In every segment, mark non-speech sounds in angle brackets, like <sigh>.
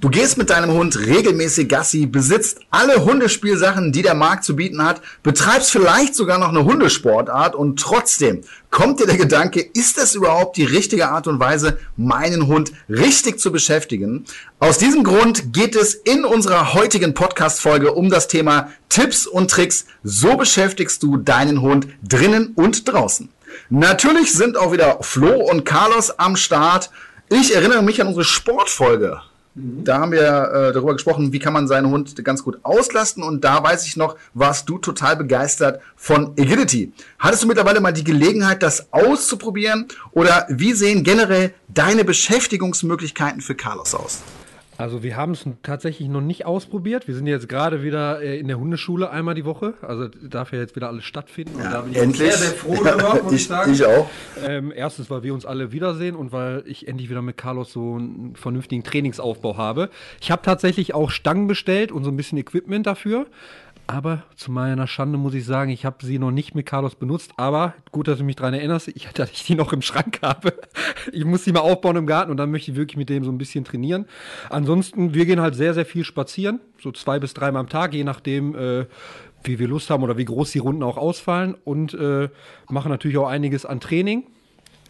Du gehst mit deinem Hund regelmäßig Gassi, besitzt alle Hundespielsachen, die der Markt zu bieten hat, betreibst vielleicht sogar noch eine Hundesportart und trotzdem kommt dir der Gedanke, ist das überhaupt die richtige Art und Weise, meinen Hund richtig zu beschäftigen? Aus diesem Grund geht es in unserer heutigen Podcast-Folge um das Thema Tipps und Tricks. So beschäftigst du deinen Hund drinnen und draußen. Natürlich sind auch wieder Flo und Carlos am Start. Ich erinnere mich an unsere Sportfolge da haben wir äh, darüber gesprochen, wie kann man seinen Hund ganz gut auslasten. Und da weiß ich noch, warst du total begeistert von Agility. Hattest du mittlerweile mal die Gelegenheit, das auszuprobieren? Oder wie sehen generell deine Beschäftigungsmöglichkeiten für Carlos aus? Also wir haben es tatsächlich noch nicht ausprobiert. Wir sind jetzt gerade wieder äh, in der Hundeschule einmal die Woche. Also darf ja jetzt wieder alles stattfinden. Ja, endlich. sehr, sehr froh darüber, muss ich, ich sagen. Ich auch. Ähm, erstens, weil wir uns alle wiedersehen und weil ich endlich wieder mit Carlos so einen vernünftigen Trainingsaufbau habe. Ich habe tatsächlich auch Stangen bestellt und so ein bisschen Equipment dafür. Aber zu meiner Schande muss ich sagen, ich habe sie noch nicht mit Carlos benutzt. Aber gut, dass du mich daran erinnerst, ich, <laughs> dass ich die noch im Schrank habe. <laughs> Ich muss sie mal aufbauen im Garten und dann möchte ich wirklich mit dem so ein bisschen trainieren. Ansonsten, wir gehen halt sehr, sehr viel spazieren. So zwei bis dreimal am Tag, je nachdem, äh, wie wir Lust haben oder wie groß die Runden auch ausfallen. Und äh, machen natürlich auch einiges an Training.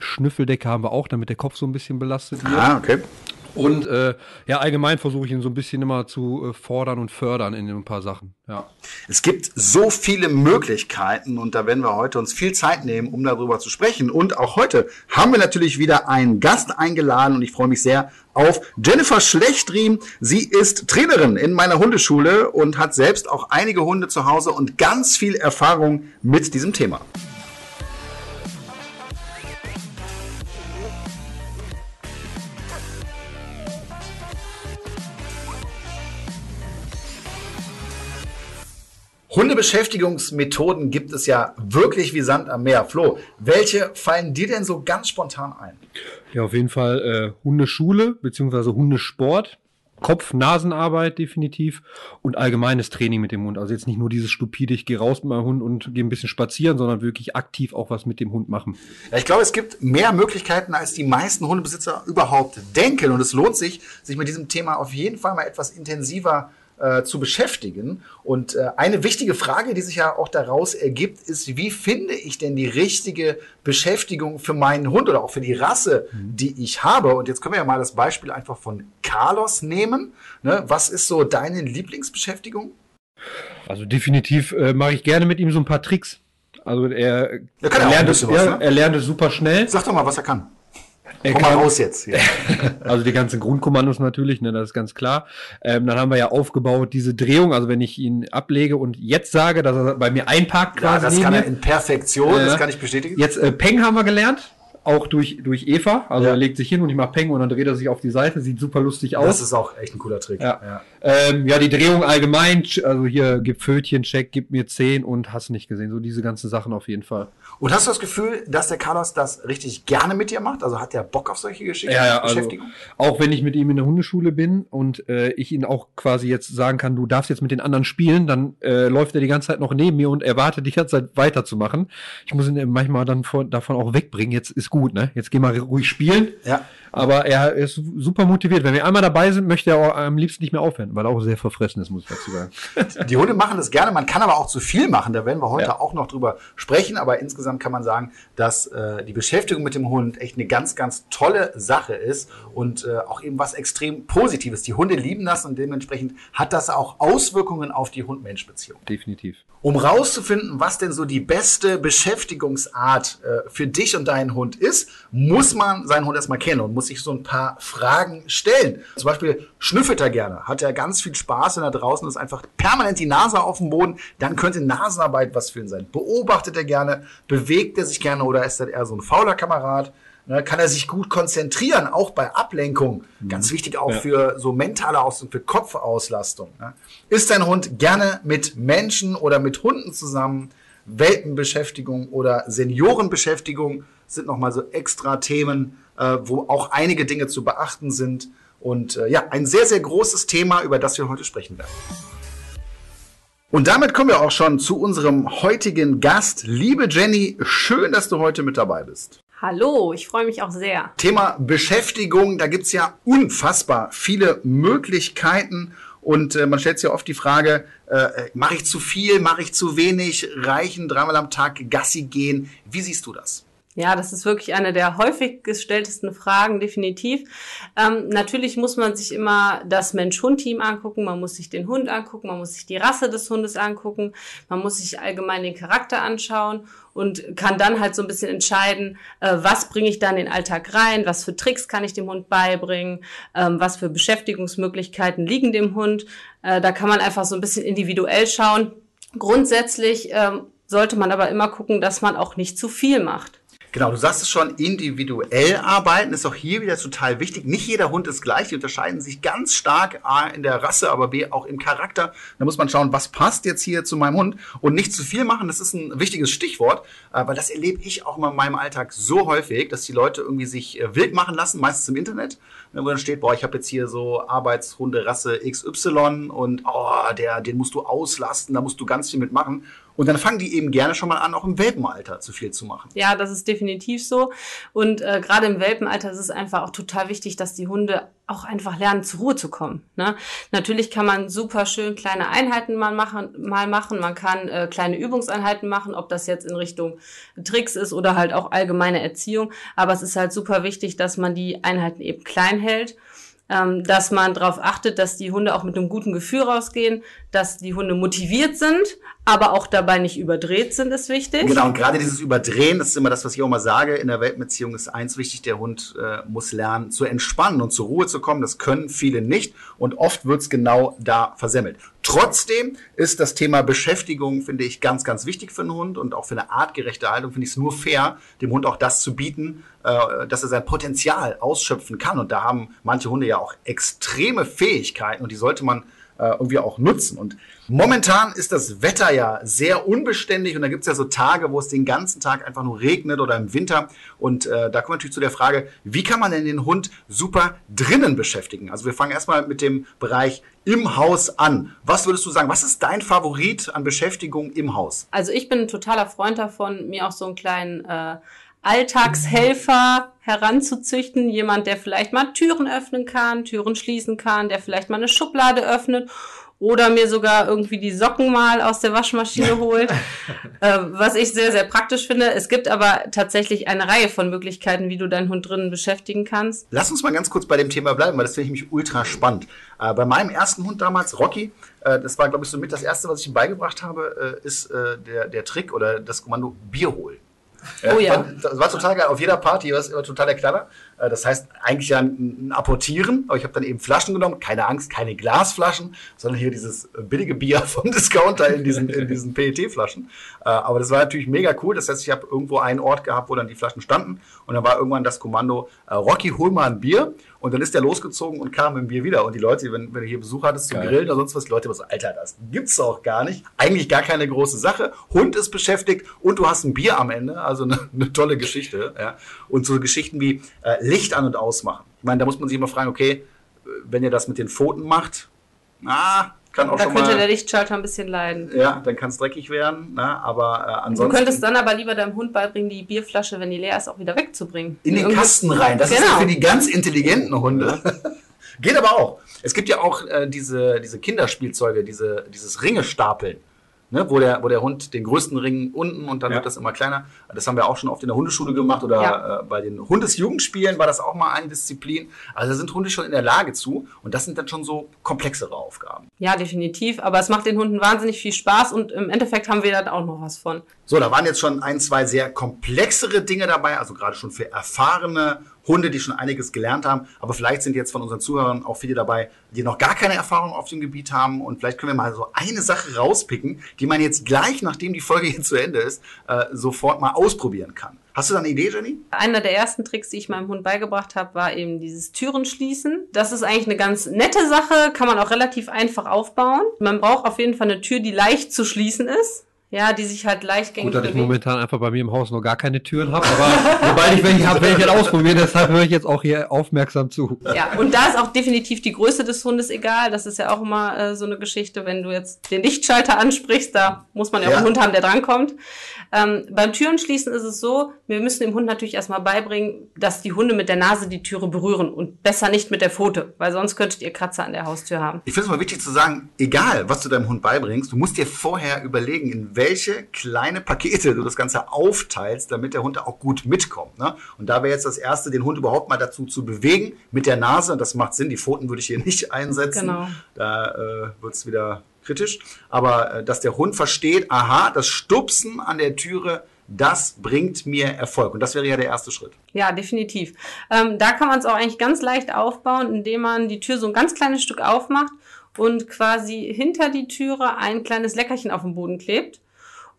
Schnüffeldecke haben wir auch, damit der Kopf so ein bisschen belastet wird. Ah, okay. Und äh, ja, allgemein versuche ich ihn so ein bisschen immer zu äh, fordern und fördern in ein paar Sachen. Ja. Es gibt so viele Möglichkeiten und da werden wir heute uns viel Zeit nehmen, um darüber zu sprechen. Und auch heute haben wir natürlich wieder einen Gast eingeladen und ich freue mich sehr auf Jennifer Schlechtriem. Sie ist Trainerin in meiner Hundeschule und hat selbst auch einige Hunde zu Hause und ganz viel Erfahrung mit diesem Thema. Hundebeschäftigungsmethoden gibt es ja wirklich wie Sand am Meer. Flo, welche fallen dir denn so ganz spontan ein? Ja, auf jeden Fall äh, Hundeschule beziehungsweise Hundesport. Kopf-Nasenarbeit definitiv und allgemeines Training mit dem Hund. Also jetzt nicht nur dieses stupide, ich gehe raus mit meinem Hund und gehe ein bisschen spazieren, sondern wirklich aktiv auch was mit dem Hund machen. Ja, ich glaube, es gibt mehr Möglichkeiten, als die meisten Hundebesitzer überhaupt denken. Und es lohnt sich, sich mit diesem Thema auf jeden Fall mal etwas intensiver äh, zu beschäftigen. Und äh, eine wichtige Frage, die sich ja auch daraus ergibt, ist, wie finde ich denn die richtige Beschäftigung für meinen Hund oder auch für die Rasse, mhm. die ich habe? Und jetzt können wir ja mal das Beispiel einfach von Carlos nehmen. Ne? Was ist so deine Lieblingsbeschäftigung? Also definitiv äh, mache ich gerne mit ihm so ein paar Tricks. Also er, er, lernt es, was, ne? er lernt es super schnell. Sag doch mal, was er kann. Er Komm mal raus jetzt. Ja. <laughs> also die ganzen Grundkommandos natürlich, ne, das ist ganz klar. Ähm, dann haben wir ja aufgebaut diese Drehung, also wenn ich ihn ablege und jetzt sage, dass er bei mir einparkt quasi. Ja, das kann er in Perfektion, äh, das kann ich bestätigen. Jetzt äh, Peng haben wir gelernt auch durch, durch Eva. Also ja. er legt sich hin und ich mache Peng und dann dreht er sich auf die Seite. Sieht super lustig aus. Das ist auch echt ein cooler Trick. Ja, ja. Ähm, ja die Drehung allgemein, also hier gib Fötchen, check, gib mir 10 und hast nicht gesehen. So diese ganzen Sachen auf jeden Fall. Und hast du das Gefühl, dass der Carlos das richtig gerne mit dir macht? Also hat der Bock auf solche Geschichten? Ja, ja, also auch wenn ich mit ihm in der Hundeschule bin und äh, ich ihn auch quasi jetzt sagen kann, du darfst jetzt mit den anderen spielen, dann äh, läuft er die ganze Zeit noch neben mir und erwartet die ganze Zeit weiterzumachen. Ich muss ihn manchmal dann von, davon auch wegbringen. Jetzt ist gut, ne? Jetzt geh mal ruhig spielen. Ja. Aber er ist super motiviert. Wenn wir einmal dabei sind, möchte er auch am liebsten nicht mehr aufhören, weil er auch sehr verfressen ist, muss ich dazu sagen. <laughs> Die Hunde machen das gerne. Man kann aber auch zu viel machen. Da werden wir heute ja. auch noch drüber sprechen. Aber insgesamt kann man sagen, dass äh, die Beschäftigung mit dem Hund echt eine ganz, ganz tolle Sache ist und äh, auch eben was extrem Positives. Die Hunde lieben das und dementsprechend hat das auch Auswirkungen auf die Hund-Mensch-Beziehung. Definitiv. Um rauszufinden, was denn so die beste Beschäftigungsart äh, für dich und deinen Hund ist, muss man seinen Hund erstmal kennen und muss sich so ein paar Fragen stellen. Zum Beispiel schnüffelt er gerne, hat er ganz viel Spaß, wenn er draußen ist, einfach permanent die Nase auf dem Boden, dann könnte Nasenarbeit was für ihn sein. Beobachtet er gerne, bewegt er sich gerne oder ist er eher so ein fauler Kamerad? Ne, kann er sich gut konzentrieren, auch bei Ablenkung. Mhm. Ganz wichtig auch ja. für so mentale Auslastung, für Kopfauslastung. Ne? Ist dein Hund gerne mit Menschen oder mit Hunden zusammen? Welpenbeschäftigung oder Seniorenbeschäftigung sind nochmal so extra Themen, äh, wo auch einige Dinge zu beachten sind. Und äh, ja, ein sehr, sehr großes Thema, über das wir heute sprechen werden. Und damit kommen wir auch schon zu unserem heutigen Gast. Liebe Jenny, schön, dass du heute mit dabei bist. Hallo, ich freue mich auch sehr. Thema Beschäftigung, da gibt's ja unfassbar viele Möglichkeiten. Und äh, man stellt sich ja oft die Frage, äh, mache ich zu viel, mache ich zu wenig, reichen dreimal am Tag Gassi gehen? Wie siehst du das? Ja, das ist wirklich eine der häufig gestelltesten Fragen, definitiv. Ähm, natürlich muss man sich immer das Mensch-Hund-Team angucken, man muss sich den Hund angucken, man muss sich die Rasse des Hundes angucken, man muss sich allgemein den Charakter anschauen und kann dann halt so ein bisschen entscheiden, äh, was bringe ich dann in den Alltag rein, was für Tricks kann ich dem Hund beibringen, ähm, was für Beschäftigungsmöglichkeiten liegen dem Hund. Äh, da kann man einfach so ein bisschen individuell schauen. Grundsätzlich ähm, sollte man aber immer gucken, dass man auch nicht zu viel macht. Genau, du sagst es schon, individuell arbeiten ist auch hier wieder total wichtig. Nicht jeder Hund ist gleich, die unterscheiden sich ganz stark A in der Rasse, aber B auch im Charakter. Da muss man schauen, was passt jetzt hier zu meinem Hund und nicht zu viel machen, das ist ein wichtiges Stichwort, äh, weil das erlebe ich auch mal in meinem Alltag so häufig, dass die Leute irgendwie sich äh, wild machen lassen, meistens im Internet, ne, wo dann steht, boah, ich habe jetzt hier so Arbeitshunde Rasse XY und oh, der, den musst du auslasten, da musst du ganz viel mitmachen. Und dann fangen die eben gerne schon mal an, auch im Welpenalter zu viel zu machen. Ja, das ist definitiv so. Und äh, gerade im Welpenalter ist es einfach auch total wichtig, dass die Hunde auch einfach lernen, zur Ruhe zu kommen. Ne? Natürlich kann man super schön kleine Einheiten mal machen. Mal machen. Man kann äh, kleine Übungseinheiten machen, ob das jetzt in Richtung Tricks ist oder halt auch allgemeine Erziehung. Aber es ist halt super wichtig, dass man die Einheiten eben klein hält ähm, dass man darauf achtet, dass die Hunde auch mit einem guten Gefühl rausgehen, dass die Hunde motiviert sind, aber auch dabei nicht überdreht sind, ist wichtig. Genau, und gerade dieses Überdrehen, das ist immer das, was ich auch mal sage, in der Weltbeziehung ist eins wichtig, der Hund äh, muss lernen zu entspannen und zur Ruhe zu kommen. Das können viele nicht und oft wird's genau da versemmelt. Trotzdem ist das Thema Beschäftigung, finde ich, ganz, ganz wichtig für einen Hund und auch für eine artgerechte Haltung finde ich es nur fair, dem Hund auch das zu bieten, äh, dass er sein Potenzial ausschöpfen kann. Und da haben manche Hunde ja auch extreme Fähigkeiten und die sollte man äh, irgendwie auch nutzen. Und momentan ist das Wetter ja sehr unbeständig und da gibt es ja so Tage, wo es den ganzen Tag einfach nur regnet oder im Winter. Und äh, da kommen wir natürlich zu der Frage, wie kann man denn den Hund super drinnen beschäftigen? Also wir fangen erstmal mit dem Bereich im Haus an. Was würdest du sagen? Was ist dein Favorit an Beschäftigung im Haus? Also ich bin ein totaler Freund davon, mir auch so einen kleinen äh, Alltagshelfer heranzuzüchten. Jemand, der vielleicht mal Türen öffnen kann, Türen schließen kann, der vielleicht mal eine Schublade öffnet oder mir sogar irgendwie die Socken mal aus der Waschmaschine <laughs> holt, äh, was ich sehr, sehr praktisch finde. Es gibt aber tatsächlich eine Reihe von Möglichkeiten, wie du deinen Hund drinnen beschäftigen kannst. Lass uns mal ganz kurz bei dem Thema bleiben, weil das finde ich mich ultra spannend. Äh, bei meinem ersten Hund damals, Rocky, äh, das war, glaube ich, so mit das erste, was ich ihm beigebracht habe, äh, ist äh, der, der Trick oder das Kommando Bier holen. Oh ja. Das war total geil. Auf jeder Party war es immer total der Knaller. Äh, das heißt eigentlich ja ein Apportieren, aber ich habe dann eben Flaschen genommen. Keine Angst, keine Glasflaschen, sondern hier dieses billige Bier <laughs> vom Discounter in diesen, in diesen PET-Flaschen. Äh, aber das war natürlich mega cool. Das heißt, ich habe irgendwo einen Ort gehabt, wo dann die Flaschen standen. Und dann war irgendwann das Kommando, äh, Rocky, hol mal ein Bier. Und dann ist der losgezogen und kam mit dem Bier wieder. Und die Leute, wenn, wenn du hier Besuch hattest zum Geil. Grillen oder sonst was, die Leute immer so, Alter, das gibt's doch gar nicht. Eigentlich gar keine große Sache. Hund ist beschäftigt und du hast ein Bier am Ende. Also eine, eine tolle Geschichte. Ja. Und so Geschichten wie äh, Licht an- und ausmachen. Ich meine, da muss man sich immer fragen, okay, wenn ihr das mit den Pfoten macht, na, kann auch da schon könnte mal, der Lichtschalter ein bisschen leiden. Ja, dann kann es dreckig werden. Na, aber äh, ansonsten. Du könntest dann aber lieber deinem Hund beibringen, die Bierflasche, wenn die leer ist, auch wieder wegzubringen. In den Irgendwie Kasten rein. Das genau. ist ja für die ganz intelligenten Hunde. <laughs> Geht aber auch. Es gibt ja auch äh, diese, diese Kinderspielzeuge, diese, dieses Ringe stapeln ne, wo, der, wo der Hund den größten Ring unten und dann ja. wird das immer kleiner. Das haben wir auch schon oft in der Hundeschule gemacht oder ja. äh, bei den Hundesjugendspielen war das auch mal eine Disziplin. Also da sind Hunde schon in der Lage zu und das sind dann schon so komplexere Aufgaben. Ja, definitiv. Aber es macht den Hunden wahnsinnig viel Spaß und im Endeffekt haben wir dann auch noch was von. So, da waren jetzt schon ein, zwei sehr komplexere Dinge dabei, also gerade schon für erfahrene Hunde, die schon einiges gelernt haben. Aber vielleicht sind jetzt von unseren Zuhörern auch viele dabei, die noch gar keine Erfahrung auf dem Gebiet haben. Und vielleicht können wir mal so eine Sache rauspicken, die man jetzt gleich, nachdem die Folge hier zu Ende ist, äh, sofort mal ausprobieren kann. Hast du da eine Idee, Jenny? Einer der ersten Tricks, die ich meinem Hund beigebracht habe, war eben dieses Türen schließen. Das ist eigentlich eine ganz nette Sache, kann man auch relativ einfach aufbauen. Man braucht auf jeden Fall eine Tür, die leicht zu schließen ist. Ja, die sich halt leichtgängig Gut, dass ich bewegen. momentan einfach bei mir im Haus noch gar keine Türen habe, aber <laughs> sobald ich welche habe, werde ich halt ausprobieren. Deshalb höre ich jetzt auch hier aufmerksam zu. Ja, und da ist auch definitiv die Größe des Hundes egal. Das ist ja auch immer äh, so eine Geschichte, wenn du jetzt den Lichtschalter ansprichst, da muss man ja, auch Ja. einen Hund haben, der drankommt. Ähm, beim Türenschließen ist es so, wir müssen dem Hund natürlich erstmal beibringen, dass die Hunde mit der Nase die Türe berühren und besser nicht mit der Pfote, weil sonst könntet ihr Kratzer an der Haustür haben. Ich finde es mal wichtig zu sagen, egal was du deinem Hund beibringst, du musst dir vorher überlegen, in welche kleine Pakete du das Ganze aufteilst, damit der Hund auch gut mitkommt. Ne? Und da wäre jetzt das Erste, den Hund überhaupt mal dazu zu bewegen mit der Nase. Das macht Sinn, die Pfoten würde ich hier <laughs> nicht einsetzen. Genau. Da äh, wird es wieder kritisch. Aber äh, dass der Hund versteht, aha, das Stupsen an der Türe, das bringt mir Erfolg. Und das wäre ja der erste Schritt. Ja, definitiv. Ähm, da kann man es auch eigentlich ganz leicht aufbauen, indem man die Tür so ein ganz kleines Stück aufmacht und quasi hinter die Türe ein kleines Leckerchen auf den Boden klebt.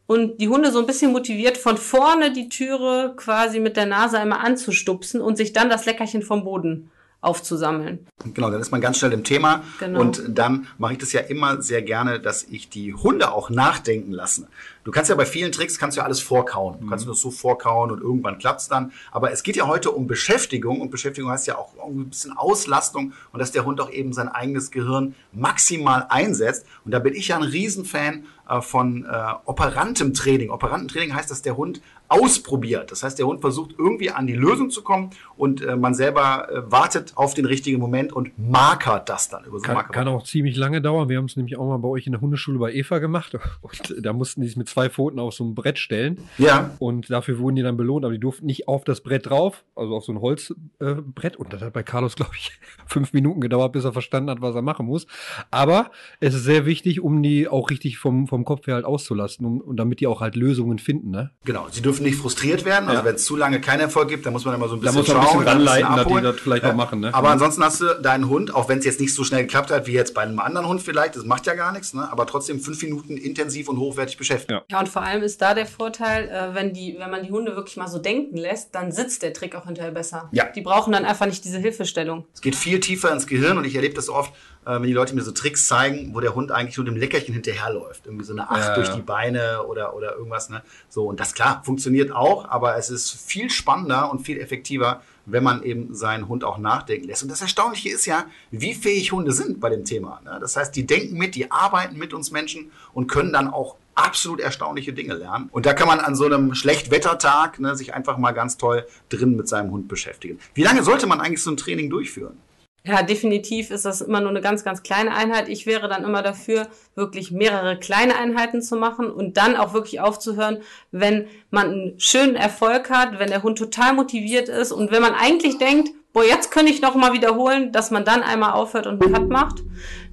Und die Hunde so ein bisschen motiviert, von vorne die Türe quasi mit der Nase einmal anzustupsen und sich dann das Leckerchen vom Boden aufzusammeln. Genau, dann ist man ganz schnell im Thema. Genau. Und dann mache ich das ja immer sehr gerne, dass ich die Hunde auch nachdenken lasse. Du kannst ja bei vielen Tricks kannst du ja alles vorkauen. Du kannst das so vorkauen und irgendwann klappt's dann. Aber es geht ja heute um Beschäftigung und Beschäftigung heißt ja auch ein bisschen Auslastung und dass der Hund auch eben sein eigenes Gehirn maximal einsetzt. Und da bin ich ja ein Riesenfan äh, von äh, operantem Training. Operantentraining heißt, dass der Hund ausprobiert. Das heißt, der Hund versucht irgendwie an die Lösung zu kommen und äh, man selber äh, wartet auf den richtigen Moment und markert das dann über so Kann, kann auch ziemlich lange dauern. Wir haben es nämlich auch mal bei euch in der Hundeschule bei Eva gemacht. <laughs> Und da mussten die sich mit zwei Pfoten auf so ein Brett stellen. Ja, Und dafür wurden die dann belohnt, aber die durften nicht auf das Brett drauf, also auf so ein Holzbrett. Äh, und das hat bei Carlos, glaube ich, <laughs> fünf Minuten gedauert, bis er verstanden hat, was er machen muss. Aber es ist sehr wichtig, um die auch richtig vom, vom Kopf her halt auszulasten um, und damit die auch halt Lösungen finden. Ne? genau. Sie dürfen nicht frustriert werden. Also Ja. wenn es zu lange keinen Erfolg gibt, dann muss man immer so ein Da bisschen muss man ein bisschen schauen, ranleiten, dass die das vielleicht auch machen, ne? Aber ansonsten hast du deinen Hund, auch wenn es jetzt nicht so schnell geklappt hat, wie jetzt bei einem anderen Hund vielleicht, das macht ja gar nichts, ne? aber trotzdem fünf Minuten intensiv und hochwertig beschäftigt. Ja. Ja, und vor allem ist da der Vorteil, äh, wenn, die, wenn man die Hunde wirklich mal so denken lässt, dann sitzt der Trick auch hinterher besser. Ja. Die brauchen dann einfach nicht diese Hilfestellung. Es geht viel tiefer ins Gehirn und ich erlebe das oft, äh, wenn die Leute mir so Tricks zeigen, wo der Hund eigentlich nur dem Leckerchen hinterherläuft. Irgendwie so eine Acht Ja, durch ja. die Beine oder, oder irgendwas. Ne? So, und das klar, funktioniert auch, aber es ist viel spannender und viel effektiver, wenn man eben seinen Hund auch nachdenken lässt. Und das Erstaunliche ist ja, wie fähig Hunde sind bei dem Thema. Ne? Das heißt, die denken mit, die arbeiten mit uns Menschen und können dann auch absolut erstaunliche Dinge lernen. Und da kann man an so einem Schlechtwettertag ne, sich einfach mal ganz toll drin mit seinem Hund beschäftigen. Wie lange sollte man eigentlich so ein Training durchführen? Ja, definitiv ist das immer nur eine ganz, ganz kleine Einheit. Ich wäre dann immer dafür, wirklich mehrere kleine Einheiten zu machen und dann auch wirklich aufzuhören, wenn man einen schönen Erfolg hat, wenn der Hund total motiviert ist und wenn man eigentlich denkt, boah, jetzt könnte ich noch mal wiederholen, dass man dann einmal aufhört und einen Cut macht,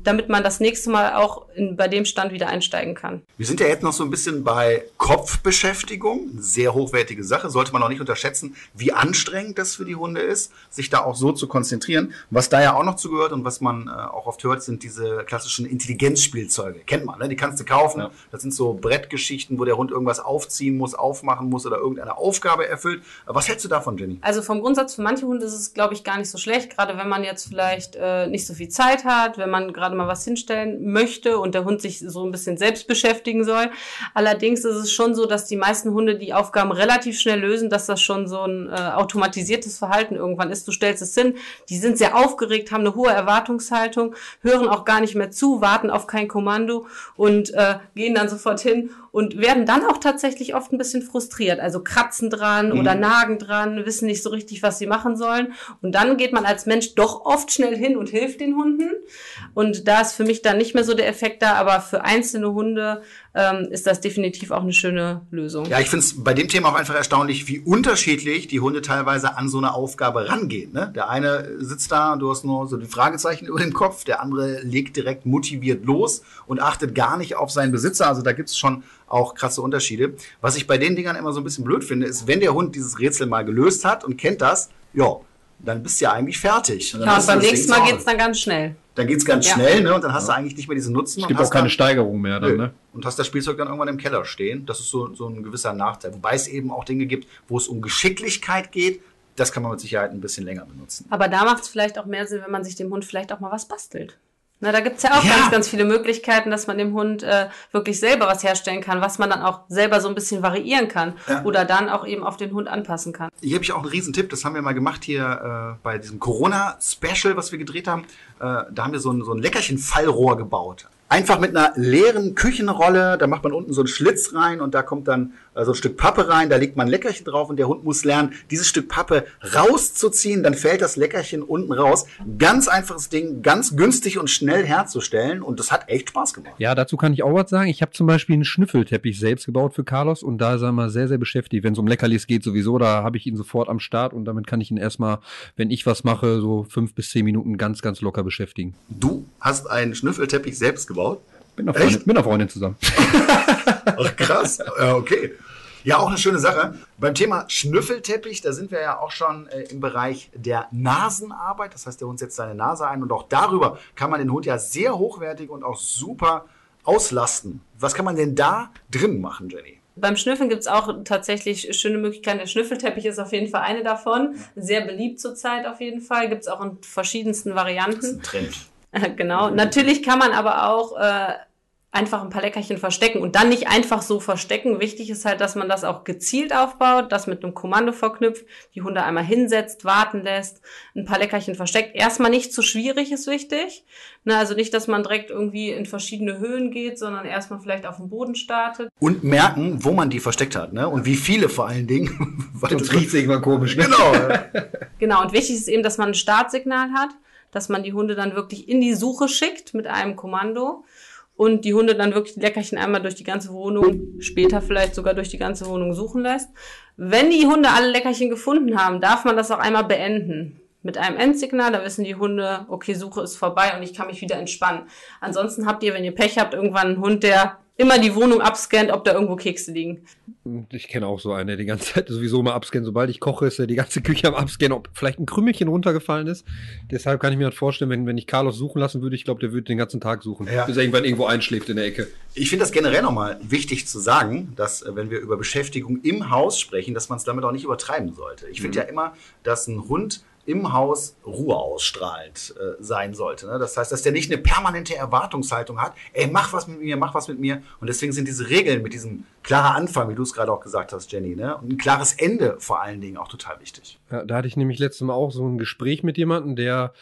damit man das nächste Mal auch in, bei dem Stand wieder einsteigen kann. Wir sind ja jetzt noch so ein bisschen bei Kopfbeschäftigung. Sehr hochwertige Sache. Sollte man auch nicht unterschätzen, wie anstrengend das für die Hunde ist, sich da auch so zu konzentrieren. Was da ja auch noch zugehört und was man äh, auch oft hört, sind diese klassischen Intelligenzspielzeuge. Kennt man, ne? Die kannst du kaufen. Ja. Das sind so Brettgeschichten, wo der Hund irgendwas aufziehen muss, aufmachen muss oder irgendeine Aufgabe erfüllt. Was hältst du davon, Jenny? Also vom Grundsatz für manche Hunde ist es, glaube ich, gar nicht so schlecht, gerade wenn man jetzt vielleicht äh, nicht so viel Zeit hat, wenn man gerade mal was hinstellen möchte und der Hund sich so ein bisschen selbst beschäftigen soll. Allerdings ist es schon so, dass die meisten Hunde die Aufgaben relativ schnell lösen, dass das schon so ein äh, automatisiertes Verhalten irgendwann ist. Du stellst es hin, die sind sehr aufgeregt, haben eine hohe Erwartungshaltung, hören auch gar nicht mehr zu, warten auf kein Kommando und äh, gehen dann sofort hin und werden dann auch tatsächlich oft ein bisschen frustriert. Also kratzen dran oder nagen dran, wissen nicht so richtig, was sie machen sollen. Und dann geht man als Mensch doch oft schnell hin und hilft den Hunden. Und da ist für mich dann nicht mehr so der Effekt da, aber für einzelne Hunde ähm, ist das definitiv auch eine schöne Lösung. Ja, ich finde es bei dem Thema auch einfach erstaunlich, wie unterschiedlich die Hunde teilweise an so eine Aufgabe rangehen. Ne? Der eine sitzt da und du hast nur so die Fragezeichen <laughs> über dem Kopf, der andere legt direkt motiviert los und achtet gar nicht auf seinen Besitzer. Also da gibt es schon auch krasse Unterschiede. Was ich bei den Dingern immer so ein bisschen blöd finde, ist, wenn der Hund dieses Rätsel mal gelöst hat und kennt das, ja, dann bist du ja eigentlich fertig. Und Ja, und beim nächsten Mal geht's Hause. dann ganz schnell. Dann geht's ganz Ja. schnell, ne? Und dann hast du eigentlich nicht mehr diesen Nutzen. Es gibt auch keine dann- Steigerung mehr dann, Nö. ne? Und hast das Spielzeug dann irgendwann im Keller stehen. Das ist so, so ein gewisser Nachteil. Wobei es eben auch Dinge gibt, wo es um Geschicklichkeit geht. Das kann man mit Sicherheit ein bisschen länger benutzen. Aber da macht es vielleicht auch mehr Sinn, wenn man sich dem Hund vielleicht auch mal was bastelt. Na, da gibt's ja auch ja. ganz, ganz viele Möglichkeiten, dass man dem Hund äh, wirklich selber was herstellen kann, was man dann auch selber so ein bisschen variieren kann ja. oder dann auch eben auf den Hund anpassen kann. Hier habe ich auch einen Riesentipp, das haben wir mal gemacht hier äh, bei diesem Corona-Special, was wir gedreht haben. Äh, da haben wir so ein, so ein Leckerchen-Fallrohr gebaut. Einfach mit einer leeren Küchenrolle, da macht man unten so einen Schlitz rein und da kommt dann äh, so ein Stück Pappe rein, da legt man ein Leckerchen drauf und der Hund muss lernen, dieses Stück Pappe rauszuziehen, dann fällt das Leckerchen unten raus. Ganz einfaches Ding, ganz günstig und schnell herzustellen und das hat echt Spaß gemacht. Ja, dazu kann ich auch was sagen. Ich habe zum Beispiel einen Schnüffelteppich selbst gebaut für Carlos und da ist er mal sehr, sehr beschäftigt. Wenn es um Leckerlis geht sowieso, da habe ich ihn sofort am Start und damit kann ich ihn erstmal, wenn ich was mache, so fünf bis zehn Minuten ganz, ganz locker beschäftigen. Du hast einen Schnüffelteppich selbst gebaut? Mit einer Freundin, mit einer Freundin zusammen. <laughs> Ach krass, okay. Ja, auch eine schöne Sache. Beim Thema Schnüffelteppich, da sind wir ja auch schon äh, im Bereich der Nasenarbeit. Das heißt, der Hund setzt seine Nase ein und auch darüber kann man den Hund ja sehr hochwertig und auch super auslasten. Was kann man denn da drin machen, Jenny? Beim Schnüffeln gibt's auch tatsächlich schöne Möglichkeiten. Der Schnüffelteppich ist auf jeden Fall eine davon. Sehr beliebt zurzeit auf jeden Fall. Gibt's auch in verschiedensten Varianten. Das ist ein Trend. <laughs> genau. Natürlich kann man aber auch äh, einfach ein paar Leckerchen verstecken und dann nicht einfach so verstecken. Wichtig ist halt, dass man das auch gezielt aufbaut, das mit einem Kommando verknüpft, die Hunde einmal hinsetzt, warten lässt, ein paar Leckerchen versteckt. Erstmal nicht zu schwierig ist wichtig. Ne, also nicht, dass man direkt irgendwie in verschiedene Höhen geht, sondern erstmal vielleicht auf dem Boden startet. Und merken, wo man die versteckt hat, ne? Und wie viele vor allen Dingen. Weil <laughs> Sonst riecht sich mal komisch. Ne? Genau. <laughs> genau. Und wichtig ist eben, dass man ein Startsignal hat, dass man die Hunde dann wirklich in die Suche schickt mit einem Kommando und die Hunde dann wirklich Leckerchen einmal durch die ganze Wohnung, später vielleicht sogar durch die ganze Wohnung suchen lässt. Wenn die Hunde alle Leckerchen gefunden haben, darf man das auch einmal beenden. Mit einem Endsignal, da wissen die Hunde, okay, Suche ist vorbei und ich kann mich wieder entspannen. Ansonsten habt ihr, wenn ihr Pech habt, irgendwann einen Hund, der immer die Wohnung abscannt, ob da irgendwo Kekse liegen. Ich kenne auch so einen, der die ganze Zeit sowieso immer abscannt. Sobald ich koche, ist er die ganze Küche am Abscannen, ob vielleicht ein Krümmelchen runtergefallen ist. Deshalb kann ich mir das vorstellen, wenn, wenn ich Carlos suchen lassen würde, ich glaube, der würde den ganzen Tag suchen, ja. bis er irgendwann irgendwo einschläft in der Ecke. Ich finde das generell nochmal wichtig zu sagen, dass äh, wenn wir über Beschäftigung im Haus sprechen, dass man es damit auch nicht übertreiben sollte. Ich finde mhm. ja immer, dass ein Hund im Haus Ruhe ausstrahlt äh, sein sollte. Ne? Das heißt, dass der nicht eine permanente Erwartungshaltung hat, ey, mach was mit mir, mach was mit mir. Und deswegen sind diese Regeln mit diesem klaren Anfang, wie du es gerade auch gesagt hast, Jenny, ne? und ein klares Ende vor allen Dingen auch total wichtig. Ja, da hatte ich nämlich letztes Mal auch so ein Gespräch mit jemandem, der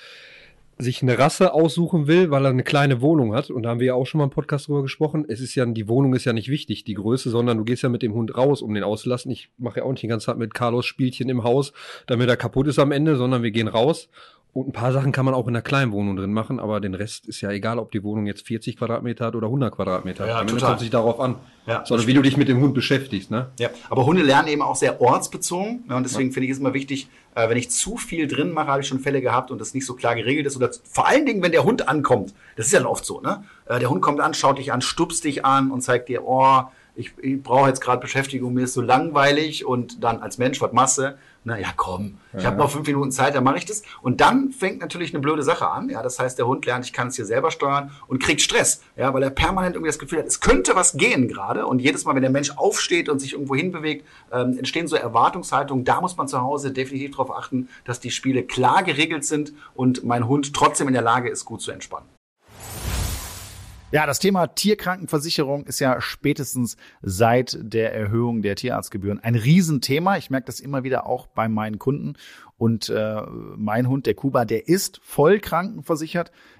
sich eine Rasse aussuchen will, weil er eine kleine Wohnung hat, und da haben wir ja auch schon mal im Podcast drüber gesprochen, es ist ja, die Wohnung ist ja nicht wichtig, die Größe, sondern du gehst ja mit dem Hund raus, um den auszulassen. Ich mache ja auch nicht die ganze Zeit mit Carlos Spielchen im Haus, damit er kaputt ist am Ende, sondern wir gehen raus und ein paar Sachen kann man auch in einer kleinen Wohnung drin machen, aber den Rest ist ja egal, ob die Wohnung jetzt 40 Quadratmeter hat oder 100 Quadratmeter. Ja, Am kommt sich darauf an. Ja, sondern wie du dich mit dem Hund beschäftigst, ne? Ja, aber Hunde lernen eben auch sehr ortsbezogen. Ja, und deswegen ja. finde ich es immer wichtig, äh, wenn ich zu viel drin mache, habe ich schon Fälle gehabt und das nicht so klar geregelt ist. Oder vor allen Dingen, wenn der Hund ankommt. Das ist ja dann oft so, ne? Äh, der Hund kommt an, schaut dich an, stupst dich an und zeigt dir, oh, ich, ich brauche jetzt gerade Beschäftigung, mir ist so langweilig und dann als Mensch, was Masse, na ja, komm, ich ja. habe noch fünf Minuten Zeit, dann mache ich das. Und dann fängt natürlich eine blöde Sache an. Ja, das heißt, der Hund lernt, ich kann es hier selber steuern und kriegt Stress, ja, weil er permanent irgendwie das Gefühl hat, es könnte was gehen gerade. Und jedes Mal, wenn der Mensch aufsteht und sich irgendwo hinbewegt, ähm, entstehen so Erwartungshaltungen. Da muss man zu Hause definitiv darauf achten, dass die Spiele klar geregelt sind und mein Hund trotzdem in der Lage ist, gut zu entspannen. Ja, das Thema Tierkrankenversicherung ist ja spätestens seit der Erhöhung der Tierarztgebühren ein Riesenthema. Ich merke das immer wieder auch bei meinen Kunden. Und äh, mein Hund, der Kuba, der ist voll krankenversichert.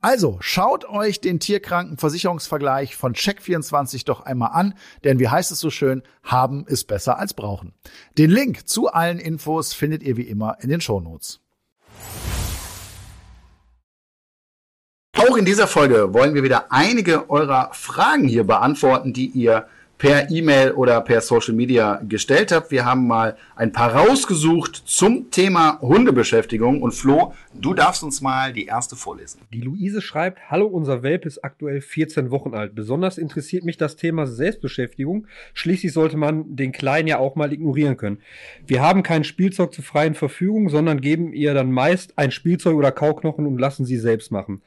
Also schaut euch den Tierkrankenversicherungsvergleich von Check24 doch einmal an, denn wie heißt es so schön, haben ist besser als brauchen. Den Link zu allen Infos findet ihr wie immer in den Shownotes. Auch in dieser Folge wollen wir wieder einige eurer Fragen hier beantworten, die ihr per E-Mail oder per Social Media gestellt habt. Wir haben mal ein paar rausgesucht zum Thema Hundebeschäftigung. Und Flo, du darfst uns mal die erste vorlesen. Die Luise schreibt, Hallo, unser Welp ist aktuell 14 Wochen alt. Besonders interessiert mich das Thema Selbstbeschäftigung. Schließlich sollte man den Kleinen ja auch mal ignorieren können. Wir haben kein Spielzeug zur freien Verfügung, sondern geben ihr dann meist ein Spielzeug oder Kauknochen und lassen sie selbst machen.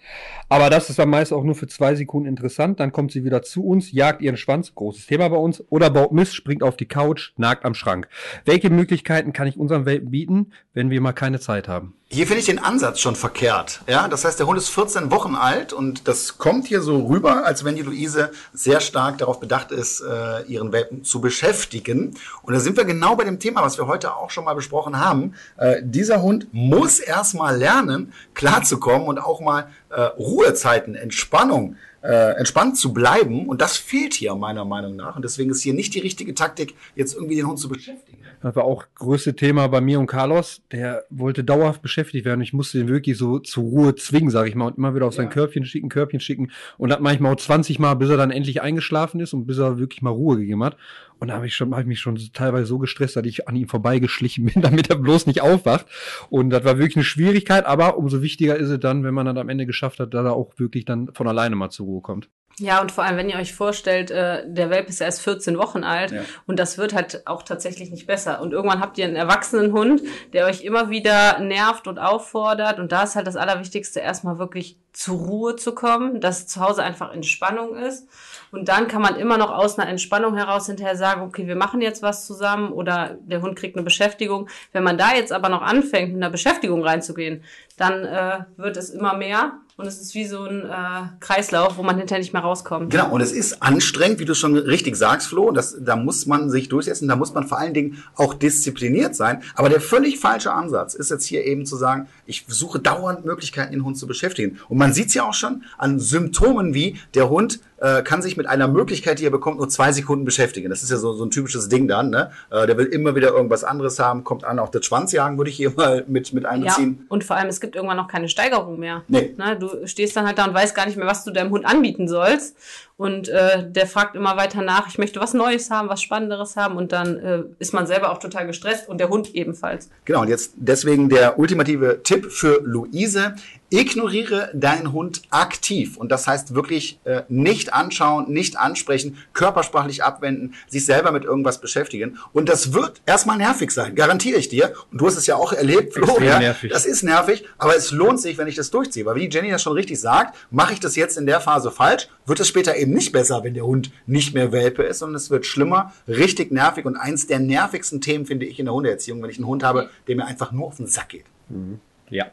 Aber das ist dann meist auch nur für zwei Sekunden interessant. Dann kommt sie wieder zu uns, jagt ihren Schwanz, großes Thema bei uns, oder baut Mist, springt auf die Couch, nagt am Schrank. Welche Möglichkeiten kann ich unserem Welpen bieten, wenn wir mal keine Zeit haben? Hier finde ich den Ansatz schon verkehrt. Ja, das heißt, der Hund ist 14 Wochen alt und das kommt hier so rüber, als wenn die Luise sehr stark darauf bedacht ist, äh, ihren Welpen zu beschäftigen. Und da sind wir genau bei dem Thema, was wir heute auch schon mal besprochen haben. Äh, dieser Hund muss erstmal lernen, klarzukommen und auch mal äh, Ruhezeiten, Entspannung äh, entspannt zu bleiben. Und das fehlt hier meiner Meinung nach. Und deswegen ist hier nicht die richtige Taktik, jetzt irgendwie den Hund zu beschäftigen. Das war auch größte Thema bei mir und Carlos. Der wollte dauerhaft beschäftigt werden. Ich musste ihn wirklich so zur Ruhe zwingen, sage ich mal, und immer wieder auf sein Körbchen schicken, Körbchen schicken. Und hat manchmal auch 20 Mal, bis er dann endlich eingeschlafen ist und bis er wirklich mal Ruhe gegeben hat. Und da habe ich schon, habe ich mich schon teilweise so gestresst, dass ich an ihm vorbeigeschlichen bin, <laughs> damit er bloß nicht aufwacht. Und das war wirklich eine Schwierigkeit, aber umso wichtiger ist es dann, wenn man dann am Ende geschafft hat, dass er auch wirklich dann von alleine mal zur Ruhe kommt. Ja, und vor allem, wenn ihr euch vorstellt, äh, der Welp ist erst 14 Wochen alt ja. und das wird halt auch tatsächlich nicht besser. Und irgendwann habt ihr einen erwachsenen Hund, der euch immer wieder nervt und auffordert. Und da ist halt das Allerwichtigste, erstmal wirklich zur Ruhe zu kommen, dass zu Hause einfach Entspannung ist. Und dann kann man immer noch aus einer Entspannung heraus hinterher sagen, okay, wir machen jetzt was zusammen oder der Hund kriegt eine Beschäftigung. Wenn man da jetzt aber noch anfängt, mit einer Beschäftigung reinzugehen, dann äh, wird es immer mehr und es ist wie so ein äh, Kreislauf, wo man hinterher nicht mehr rauskommt. Genau, und es ist anstrengend, wie du schon richtig sagst, Flo. Das, da muss man sich durchsetzen, da muss man vor allen Dingen auch diszipliniert sein. Aber der völlig falsche Ansatz ist jetzt hier eben zu sagen, ich suche dauernd Möglichkeiten, den Hund zu beschäftigen. Und man sieht es ja auch schon an Symptomen wie, der Hund äh, kann sich mit einer Möglichkeit, die er bekommt, nur zwei Sekunden beschäftigen. Das ist ja so, so ein typisches Ding dann. Ne? Äh, der will immer wieder irgendwas anderes haben, kommt an, auch das Schwanzjagen würde ich hier <laughs> mal mit, mit einbeziehen. Ja, und vor allem, es gibt irgendwann noch keine Steigerung mehr. Nee. Ne? Du stehst dann halt da und weißt gar nicht mehr, was du deinem Hund anbieten sollst. Und äh, der fragt immer weiter nach, ich möchte was Neues haben, was Spannenderes haben. Und dann äh, ist man selber auch total gestresst und der Hund ebenfalls. Genau, und jetzt deswegen der ultimative Tipp für Luise. Ignoriere deinen Hund aktiv. Und das heißt wirklich äh, nicht anschauen, nicht ansprechen, körpersprachlich abwenden, sich selber mit irgendwas beschäftigen. Und das wird erstmal nervig sein, garantiere ich dir. Und du hast es ja auch erlebt, Flo. Ja, nervig. Das ist nervig, aber es lohnt sich, wenn ich das durchziehe. Weil wie Jenny das schon richtig sagt, mache ich das jetzt in der Phase falsch, wird es später eben nicht besser, wenn der Hund nicht mehr Welpe ist, sondern es wird schlimmer, richtig nervig. Und eins der nervigsten Themen finde ich in der Hundeerziehung, wenn ich einen Hund habe, der mir einfach nur auf den Sack geht. Mhm. Ja.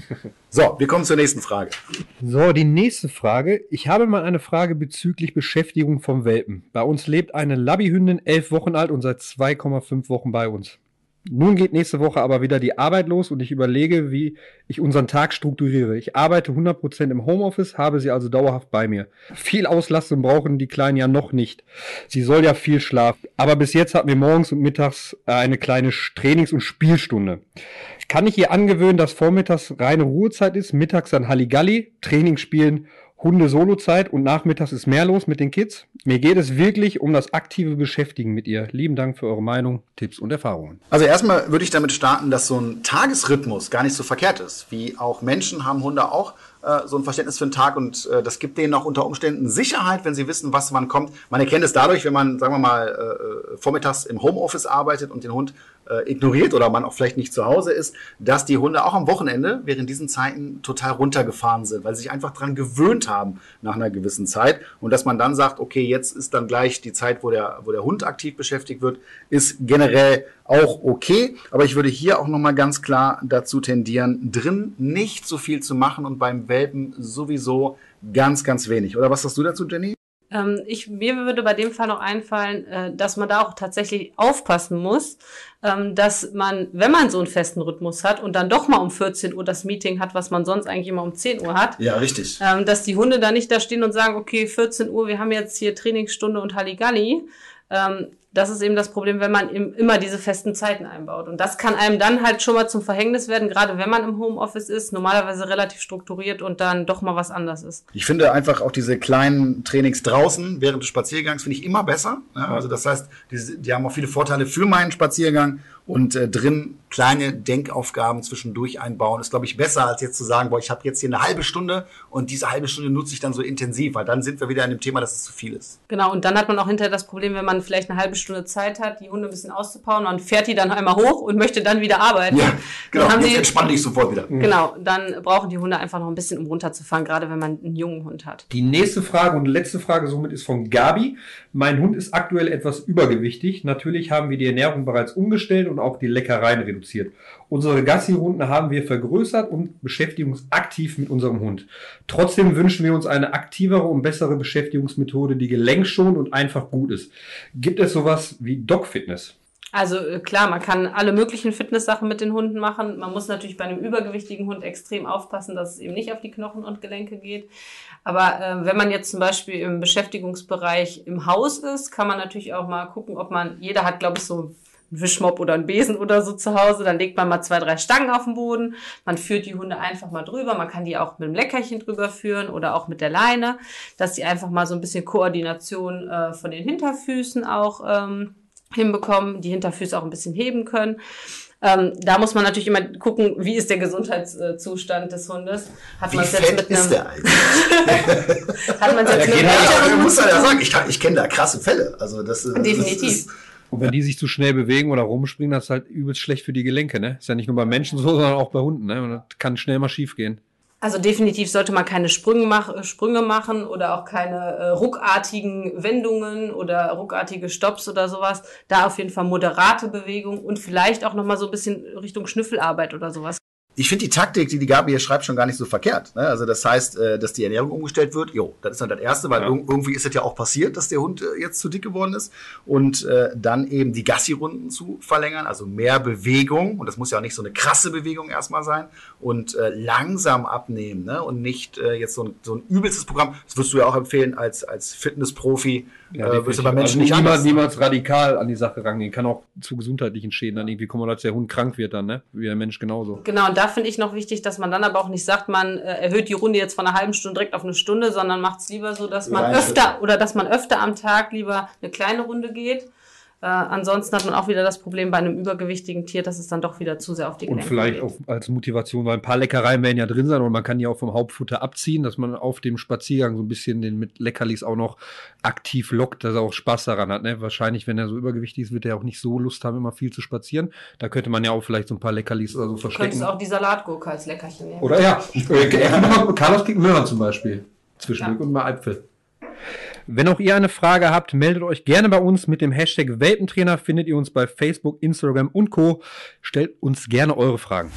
<laughs> so, wir kommen zur nächsten Frage. So, die nächste Frage. Ich habe mal eine Frage bezüglich Beschäftigung vom Welpen. Bei uns lebt eine Labbyhündin, elf Wochen alt und seit 2,5 Wochen bei uns. Nun geht nächste Woche aber wieder die Arbeit los und ich überlege, wie ich unseren Tag strukturiere. Ich arbeite 100% im Homeoffice, habe sie also dauerhaft bei mir. Viel Auslastung brauchen die Kleinen ja noch nicht. Sie soll ja viel schlafen. Aber bis jetzt hatten wir morgens und mittags eine kleine Trainings- und Spielstunde. Kann ich ihr angewöhnen, dass vormittags reine Ruhezeit ist, mittags dann Halligalli, Training spielen, Hunde-Solo-Zeit und nachmittags ist mehr los mit den Kids. Mir geht es wirklich um das aktive Beschäftigen mit ihr. Lieben Dank für eure Meinung, Tipps und Erfahrungen. Also erstmal würde ich damit starten, dass so ein Tagesrhythmus gar nicht so verkehrt ist. Wie auch Menschen haben Hunde auch äh, so ein Verständnis für den Tag und äh, das gibt denen auch unter Umständen Sicherheit, wenn sie wissen, was wann kommt. Man erkennt es dadurch, wenn man, sagen wir mal, äh, vormittags im Homeoffice arbeitet und den Hund äh, ignoriert oder man auch vielleicht nicht zu Hause ist, dass die Hunde auch am Wochenende während diesen Zeiten total runtergefahren sind, weil sie sich einfach dran gewöhnt haben nach einer gewissen Zeit und dass man dann sagt, okay, jetzt ist dann gleich die Zeit, wo der, wo der Hund aktiv beschäftigt wird, ist generell auch okay, aber ich würde hier auch nochmal ganz klar dazu tendieren, drin nicht so viel zu machen und beim Welpen sowieso ganz, ganz wenig. Oder was sagst du dazu, Jenny? Ähm, ich, mir würde bei dem Fall noch einfallen, äh, dass man da auch tatsächlich aufpassen muss, ähm, dass man, wenn man so einen festen Rhythmus hat und dann doch mal um 14 Uhr das Meeting hat, was man sonst eigentlich immer um 10 Uhr hat, Ja, richtig. ähm, dass die Hunde da nicht da stehen und sagen, okay, 14 Uhr, wir haben jetzt hier Trainingsstunde und Halligalli. Ähm, das ist eben das Problem, wenn man im, immer diese festen Zeiten einbaut. Und das kann einem dann halt schon mal zum Verhängnis werden, gerade wenn man im Homeoffice ist, normalerweise relativ strukturiert und dann doch mal was anders ist. Ich finde einfach auch diese kleinen Trainings draußen während des Spaziergangs finde ich immer besser. Also das heißt, die, die haben auch viele Vorteile für meinen Spaziergang und äh, drin kleine Denkaufgaben zwischendurch einbauen ist, glaube ich, besser als jetzt zu sagen, boah, ich habe jetzt hier eine halbe Stunde und diese halbe Stunde nutze ich dann so intensiv, weil dann sind wir wieder an dem Thema, dass es zu viel ist. Genau, und dann hat man auch hinterher das Problem, wenn man vielleicht eine halbe Stunde Zeit hat, die Hunde ein bisschen auszupauen, man fährt die dann einmal hoch und möchte dann wieder arbeiten. Ja, genau. Dann haben Jetzt sie, entspann dich sofort wieder. genau, dann brauchen die Hunde einfach noch ein bisschen, um runterzufahren, gerade wenn man einen jungen Hund hat. Die nächste Frage und letzte Frage somit ist von Gabi. Mein Hund ist aktuell etwas übergewichtig. Natürlich haben wir die Ernährung bereits umgestellt und auch die Leckereien reduziert. Unsere Gassi-Runden haben wir vergrößert und beschäftigen uns aktiv mit unserem Hund. Trotzdem wünschen wir uns eine aktivere und bessere Beschäftigungsmethode, die gelenkschonend und einfach gut ist. Gibt es sowas wie Dog-Fitness? Also äh, klar, man kann alle möglichen Fitnesssachen mit den Hunden machen. Man muss natürlich bei einem übergewichtigen Hund extrem aufpassen, dass es eben nicht auf die Knochen und Gelenke geht. Aber äh, wenn man jetzt zum Beispiel im Beschäftigungsbereich im Haus ist, kann man natürlich auch mal gucken, ob man, jeder hat, glaube ich, so einen Wischmopp oder einen Besen oder so zu Hause, dann legt man mal zwei, drei Stangen auf den Boden, man führt die Hunde einfach mal drüber, man kann die auch mit dem Leckerchen drüber führen oder auch mit der Leine, dass sie einfach mal so ein bisschen Koordination äh, von den Hinterfüßen auch ähm, hinbekommen, die Hinterfüße auch ein bisschen heben können. Ähm, da muss man natürlich immer gucken, wie ist der Gesundheitszustand des Hundes. Hat man es jetzt mit ist einem, der <laughs> hat man jetzt mit einem Ja, muss ja sagen, ich, ich kenne da krasse Fälle. Also das, äh, Definitiv. Das ist, Und wenn die sich zu schnell bewegen oder rumspringen, das ist halt übelst schlecht für die Gelenke, ne? Ist ja nicht nur bei Menschen so, sondern auch bei Hunden, ne? Und das kann schnell mal schief gehen. Also definitiv sollte man keine Sprünge, mach, äh, Sprünge machen oder auch keine äh, ruckartigen Wendungen oder ruckartige Stops oder sowas. Da auf jeden Fall moderate Bewegung und vielleicht auch nochmal so ein bisschen Richtung Schnüffelarbeit oder sowas. Ich finde die Taktik, die die Gabi hier schreibt, schon gar nicht so verkehrt. Ne? Also das heißt, äh, dass die Ernährung umgestellt wird. Jo, das ist dann das Erste, weil Ja. irg- irgendwie ist es ja auch passiert, dass der Hund äh, jetzt zu dick geworden ist. Und äh, dann eben die Gassi-Runden zu verlängern, also mehr Bewegung. Und das muss ja auch nicht so eine krasse Bewegung erstmal sein. Und äh, langsam abnehmen ne? und nicht äh, jetzt so ein, so ein übelstes Programm. Das würdest du ja auch empfehlen als, als Fitnessprofi. äh, wirst du bei Menschen also nicht niemals, niemals radikal an die Sache rangehen. Kann auch zu gesundheitlichen Schäden dann irgendwie kommen, dass der Hund krank wird dann, ne? Wie der Mensch genauso. Genau, und da finde ich noch wichtig, dass man dann aber auch nicht sagt, man äh, erhöht die Runde jetzt von einer halben Stunde direkt auf eine Stunde, sondern macht es lieber so, dass man Rein öfter oder dass man öfter am Tag lieber eine kleine Runde geht. Äh, ansonsten hat man auch wieder das Problem bei einem übergewichtigen Tier, dass es dann doch wieder zu sehr auf die Und Gelenke vielleicht geht. auch als Motivation, weil ein paar Leckereien werden ja drin sein und man kann die auch vom Hauptfutter abziehen, dass man auf dem Spaziergang so ein bisschen den mit Leckerlis auch noch aktiv lockt, dass er auch Spaß daran hat. Ne? Wahrscheinlich, wenn er so übergewichtig ist, wird er auch nicht so Lust haben, immer viel zu spazieren. Da könnte man ja auch vielleicht so ein paar Leckerlis oder so Du verstecken. könntest auch die Salatgurke als Leckerchen nehmen. Oder ja, äh, Carlos kriegt Möhren zum Beispiel. Zwischendurch Ja. und mal Äpfel. Wenn auch ihr eine Frage habt, meldet euch gerne bei uns mit dem Hashtag Welpentrainer. Findet ihr uns bei Facebook, Instagram und Co. Stellt uns gerne eure Fragen.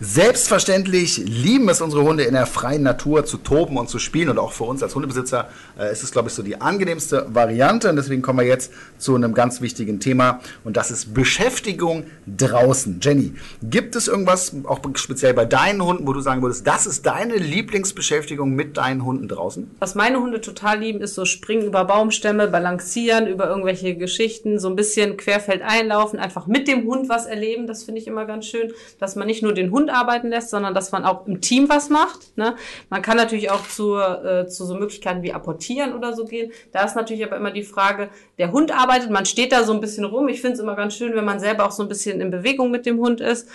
Selbstverständlich lieben es unsere Hunde in der freien Natur zu toben und zu spielen. Und auch für uns als Hundebesitzer äh, ist es, glaube ich, so die angenehmste Variante. Und deswegen kommen wir jetzt zu einem ganz wichtigen Thema. Und das ist Beschäftigung draußen. Jenny, gibt es irgendwas, auch speziell bei deinen Hunden, wo du sagen würdest, das ist deine Lieblingsbeschäftigung mit deinen Hunden draußen? Was meine Hunde total lieben, ist so springen über Baumstämme, balancieren über irgendwelche Geschichten, so ein bisschen querfeld einlaufen, einfach mit dem Hund was erleben. Das finde ich immer ganz schön, dass man nicht nur den Hund Hund arbeiten lässt, sondern dass man auch im Team was macht. Ne? Man kann natürlich auch zu, äh, zu so Möglichkeiten wie apportieren oder so gehen. Da ist natürlich aber immer die Frage, der Hund arbeitet, man steht da so ein bisschen rum. Ich finde es immer ganz schön, wenn man selber auch so ein bisschen in Bewegung mit dem Hund ist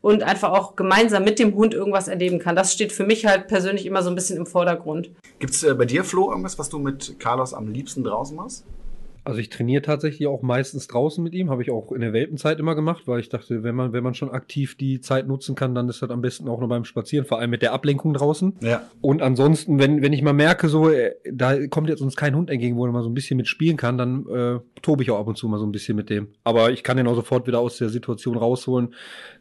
und einfach auch gemeinsam mit dem Hund irgendwas erleben kann. Das steht für mich halt persönlich immer so ein bisschen im Vordergrund. Gibt's äh, bei dir, Flo, irgendwas, was du mit Carlos am liebsten draußen machst? Also ich trainiere tatsächlich auch meistens draußen mit ihm, habe ich auch in der Welpenzeit immer gemacht, weil ich dachte, wenn man, wenn man schon aktiv die Zeit nutzen kann, dann ist das am besten auch nur beim Spazieren, vor allem mit der Ablenkung draußen. Ja. Und ansonsten, wenn, wenn ich mal merke, so, äh, da kommt jetzt uns kein Hund entgegen, wo man mal so ein bisschen mitspielen kann, dann äh, tobe ich auch ab und zu mal so ein bisschen mit dem. Aber ich kann den auch sofort wieder aus der Situation rausholen,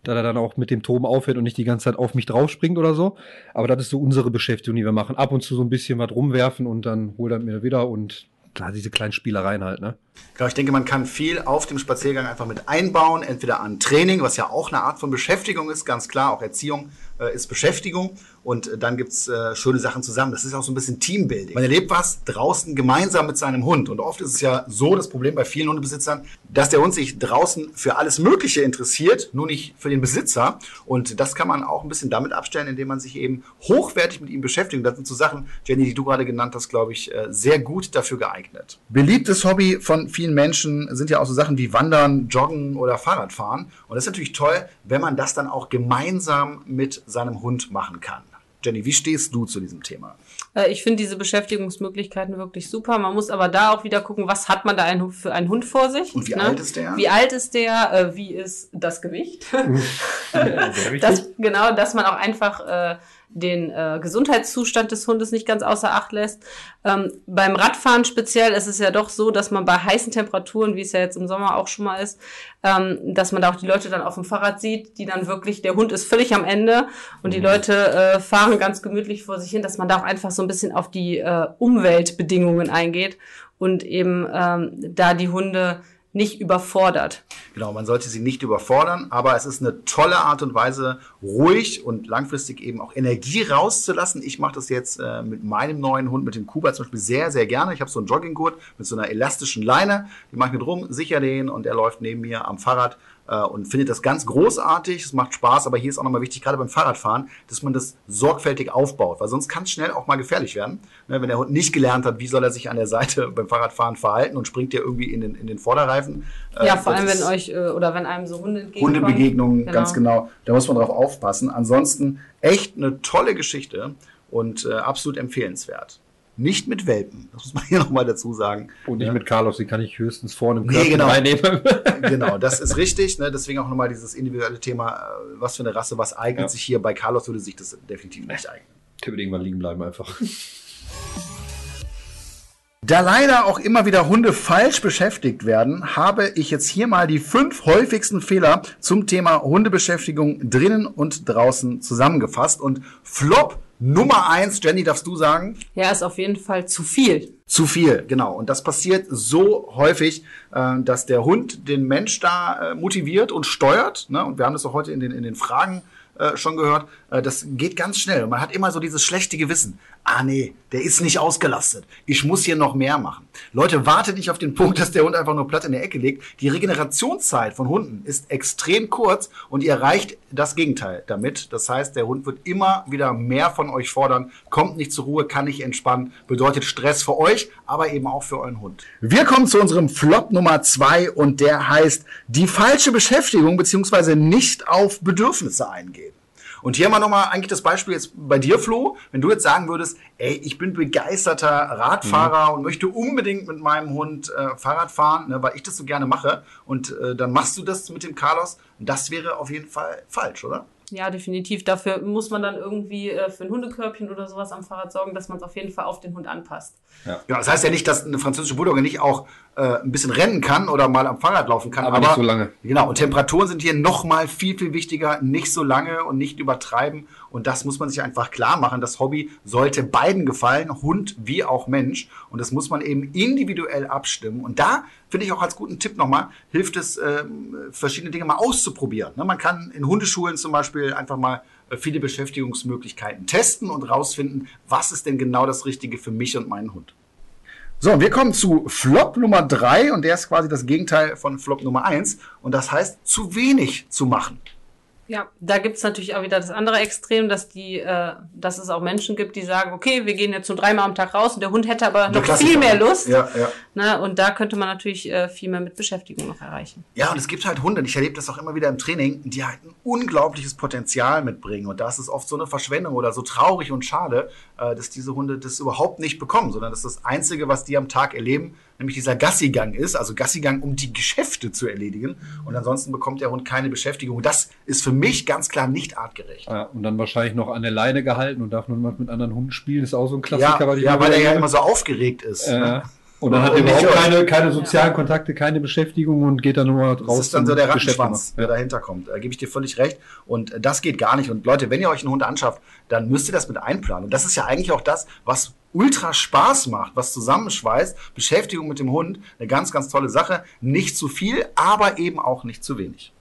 da er dann auch mit dem Toben aufhört und nicht die ganze Zeit auf mich draufspringt oder so. Aber das ist so unsere Beschäftigung, die wir machen. Ab und zu so ein bisschen was rumwerfen und dann holt er mir wieder und klar, diese kleinen Spielereien halt, ne? Genau, ich denke, man kann viel auf dem Spaziergang einfach mit einbauen, entweder an Training, was ja auch eine Art von Beschäftigung ist, ganz klar, auch Erziehung äh, ist Beschäftigung und äh, dann gibt's äh, schöne Sachen zusammen. Das ist auch so ein bisschen Teambuilding. Man erlebt was draußen gemeinsam mit seinem Hund und oft ist es ja so, das Problem bei vielen Hundebesitzern, dass der Hund sich draußen für alles Mögliche interessiert, nur nicht für den Besitzer und das kann man auch ein bisschen damit abstellen, indem man sich eben hochwertig mit ihm beschäftigt. Und das sind so Sachen, Jenny, die du gerade genannt hast, glaube ich, äh, sehr gut dafür geeignet. Beliebtes Hobby von vielen Menschen sind ja auch so Sachen wie Wandern, Joggen oder Fahrradfahren. Und das ist natürlich toll, wenn man das dann auch gemeinsam mit seinem Hund machen kann. Jenny, wie stehst du zu diesem Thema? Äh, ich finde diese Beschäftigungsmöglichkeiten wirklich super. Man muss aber da auch wieder gucken, was hat man da für einen Hund vor sich? Und wie ne? alt ist der? Wie alt ist der? Äh, wie ist das Gewicht? <laughs> das, genau, dass man auch einfach äh, den äh, Gesundheitszustand des Hundes nicht ganz außer Acht lässt. Ähm, beim Radfahren speziell ist es ja doch so, dass man bei heißen Temperaturen, wie es ja jetzt im Sommer auch schon mal ist, ähm, dass man da auch die Leute dann auf dem Fahrrad sieht, die dann wirklich, der Hund ist völlig am Ende und die mhm. Leute äh, fahren ganz gemütlich vor sich hin, dass man da auch einfach so ein bisschen auf die äh, Umweltbedingungen eingeht und eben ähm, da die Hunde nicht überfordert. Genau, man sollte sie nicht überfordern, aber es ist eine tolle Art und Weise, ruhig und langfristig eben auch Energie rauszulassen. Ich mache das jetzt äh, mit meinem neuen Hund, mit dem Kuba zum Beispiel sehr, sehr gerne. Ich habe so einen Jogginggurt mit so einer elastischen Leine, die mache ich mit rum, sicher den und er läuft neben mir am Fahrrad äh, und findet das ganz großartig. Es macht Spaß, aber hier ist auch nochmal wichtig, gerade beim Fahrradfahren, dass man das sorgfältig aufbaut, weil sonst kann es schnell auch mal gefährlich werden. Ne, wenn der Hund nicht gelernt hat, wie soll er sich an der Seite <laughs> beim Fahrradfahren verhalten und springt ja irgendwie in den, in den Vorderreifen. Äh, ja, vor allem, wenn euch äh, oder wenn einem so Hunde entgegenkommen. Hundebegegnungen, genau. ganz genau. Da muss man drauf aufpassen. Ansonsten echt eine tolle Geschichte und äh, absolut empfehlenswert. Nicht mit Welpen. Das muss man hier <laughs> nochmal dazu sagen. Und nicht ja. mit Carlos, die kann ich höchstens vorne im Körper nee, genau. reinnehmen. <laughs> <laughs> genau, das ist richtig. Ne? Deswegen auch nochmal dieses individuelle Thema, äh, was für eine Rasse, was eignet ja. sich hier. Bei Carlos würde sich das definitiv nicht eignen. Der würde irgendwann liegen bleiben einfach. Da leider auch immer wieder Hunde falsch beschäftigt werden, habe ich jetzt hier mal die fünf häufigsten Fehler zum Thema Hundebeschäftigung drinnen und draußen zusammengefasst. Und Flop Nummer eins, Jenny, darfst du sagen? Ja, ist auf jeden Fall zu viel. Zu viel, genau. Und das passiert so häufig, äh, dass der Hund den Mensch da äh, motiviert und steuert. Ne? Und wir haben das auch heute in den, in den Fragen äh, schon gehört. Das geht ganz schnell. Man hat immer so dieses schlechte Gewissen. Ah nee, der ist nicht ausgelastet. Ich muss hier noch mehr machen. Leute, wartet nicht auf den Punkt, dass der Hund einfach nur platt in der Ecke liegt. Die Regenerationszeit von Hunden ist extrem kurz und ihr erreicht das Gegenteil damit. Das heißt, der Hund wird immer wieder mehr von euch fordern, kommt nicht zur Ruhe, kann nicht entspannen, bedeutet Stress für euch, aber eben auch für euren Hund. Wir kommen zu unserem Flop Nummer zwei und der heißt die falsche Beschäftigung beziehungsweise nicht auf Bedürfnisse eingehen. Und hier haben wir nochmal eigentlich das Beispiel jetzt bei dir, Flo. Wenn du jetzt sagen würdest, ey, ich bin begeisterter Radfahrer mhm. und möchte unbedingt mit meinem Hund äh, Fahrrad fahren, ne, weil ich das so gerne mache. Und äh, dann machst du das mit dem Carlos. Das wäre auf jeden Fall falsch, oder? Ja, definitiv. Dafür muss man dann irgendwie äh, für ein Hundekörbchen oder sowas am Fahrrad sorgen, dass man es auf jeden Fall auf den Hund anpasst. Ja. ja, das heißt ja nicht, dass eine französische Bulldogge nicht auch äh, ein bisschen rennen kann oder mal am Fahrrad laufen kann. Aber, aber nicht so lange. Genau, und Temperaturen sind hier nochmal viel, viel wichtiger. Nicht so lange und nicht übertreiben. Und das muss man sich einfach klar machen. Das Hobby sollte beiden gefallen, Hund wie auch Mensch. Und das muss man eben individuell abstimmen. Und da finde ich auch als guten Tipp nochmal, hilft es, äh, verschiedene Dinge mal auszuprobieren. Ne? Man kann in Hundeschulen zum Beispiel einfach mal äh, viele Beschäftigungsmöglichkeiten testen und rausfinden, was ist denn genau das Richtige für mich und meinen Hund. So, wir kommen zu Flop Nummer drei und der ist quasi das Gegenteil von Flop Nummer eins und das heißt, zu wenig zu machen. Ja, da gibt's natürlich auch wieder das andere Extrem, dass die, äh, dass es auch Menschen gibt, die sagen, okay, wir gehen jetzt nur dreimal am Tag raus und der Hund hätte aber noch viel mehr Lust. Ja, ja. Ne? Und da könnte man natürlich äh, viel mehr mit Beschäftigung noch erreichen. Ja, und es gibt halt Hunde, und ich erlebe das auch immer wieder im Training, die halt ein unglaubliches Potenzial mitbringen. Und da ist es oft so eine Verschwendung oder so traurig und schade, äh, dass diese Hunde das überhaupt nicht bekommen, sondern das ist das Einzige, was die am Tag erleben, nämlich dieser Gassigang ist, also Gassigang, um die Geschäfte zu erledigen. Und ansonsten bekommt der Hund keine Beschäftigung. Das ist für mich ganz klar nicht artgerecht. Ja, und dann wahrscheinlich noch an der Leine gehalten und darf nur mal mit anderen Hunden spielen, ist auch so ein Klassiker. Ja, weil, ich ja, weil er ja immer so aufgeregt ist. Äh, ne? und dann hat er überhaupt keine, keine sozialen Kontakte, keine Beschäftigung und geht dann nur mal raus. Das ist dann so der Rattenschwanz, der dahinter kommt. Da gebe ich dir völlig recht. Und äh, das geht gar nicht. Und Leute, wenn ihr euch einen Hund anschafft, dann müsst ihr das mit einplanen. Und das ist ja eigentlich auch das, was ultra Spaß macht, was zusammenschweißt. Beschäftigung mit dem Hund, eine ganz, ganz tolle Sache. Nicht zu viel, aber eben auch nicht zu wenig.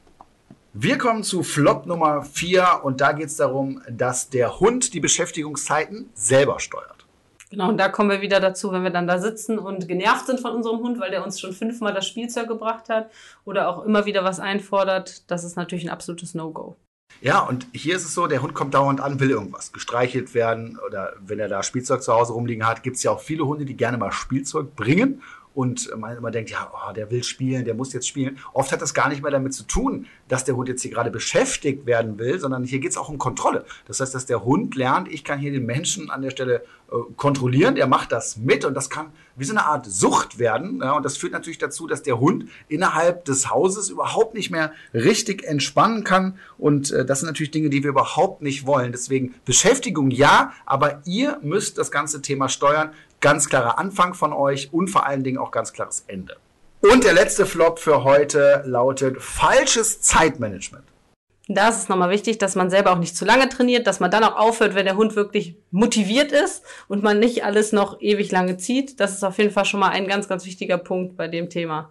Wir kommen zu Flop Nummer 4 und da geht es darum, dass der Hund die Beschäftigungszeiten selber steuert. Genau, und da kommen wir wieder dazu, wenn wir dann da sitzen und genervt sind von unserem Hund, weil der uns schon fünfmal das Spielzeug gebracht hat oder auch immer wieder was einfordert. Das ist natürlich ein absolutes No-Go. Ja, und hier ist es so, der Hund kommt dauernd an, will irgendwas, gestreichelt werden oder wenn er da Spielzeug zu Hause rumliegen hat, gibt es ja auch viele Hunde, die gerne mal Spielzeug bringen und man immer denkt, ja, oh, der will spielen, der muss jetzt spielen. Oft hat das gar nicht mehr damit zu tun, dass der Hund jetzt hier gerade beschäftigt werden will, sondern hier geht es auch um Kontrolle. Das heißt, dass der Hund lernt, ich kann hier den Menschen an der Stelle äh, kontrollieren, der macht das mit und das kann wie so eine Art Sucht werden. Ja, und das führt natürlich dazu, dass der Hund innerhalb des Hauses überhaupt nicht mehr richtig entspannen kann. Und äh, das sind natürlich Dinge, die wir überhaupt nicht wollen. Deswegen Beschäftigung ja, aber ihr müsst das ganze Thema steuern. Ganz klarer Anfang von euch und vor allen Dingen auch ganz klares Ende. Und der letzte Flop für heute lautet falsches Zeitmanagement. Da ist es nochmal wichtig, dass man selber auch nicht zu lange trainiert, dass man dann auch aufhört, wenn der Hund wirklich motiviert ist und man nicht alles noch ewig lange zieht. Das ist auf jeden Fall schon mal ein ganz, ganz wichtiger Punkt bei dem Thema.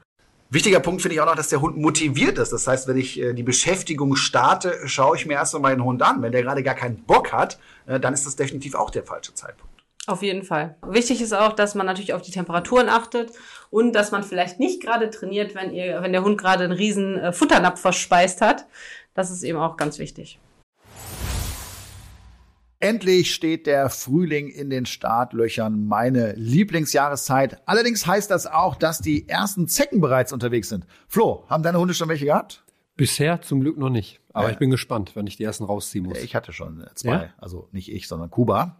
Wichtiger Punkt finde ich auch noch, dass der Hund motiviert ist. Das heißt, wenn ich äh, die Beschäftigung starte, schaue ich mir erst einmal den Hund an. Wenn der gerade gar keinen Bock hat, äh, dann ist das definitiv auch der falsche Zeitpunkt. Auf jeden Fall. Wichtig ist auch, dass man natürlich auf die Temperaturen achtet und dass man vielleicht nicht gerade trainiert, wenn ihr, wenn der Hund gerade einen riesen äh, Futternapf verspeist hat. Das ist eben auch ganz wichtig. Endlich steht der Frühling in den Startlöchern, meine Lieblingsjahreszeit. Allerdings heißt das auch, dass die ersten Zecken bereits unterwegs sind. Flo, haben deine Hunde schon welche gehabt? Bisher zum Glück noch nicht. Aber Ja. ich bin gespannt, wenn ich die ersten rausziehen muss. Ich hatte schon zwei, Ja? also nicht ich, sondern Kuba.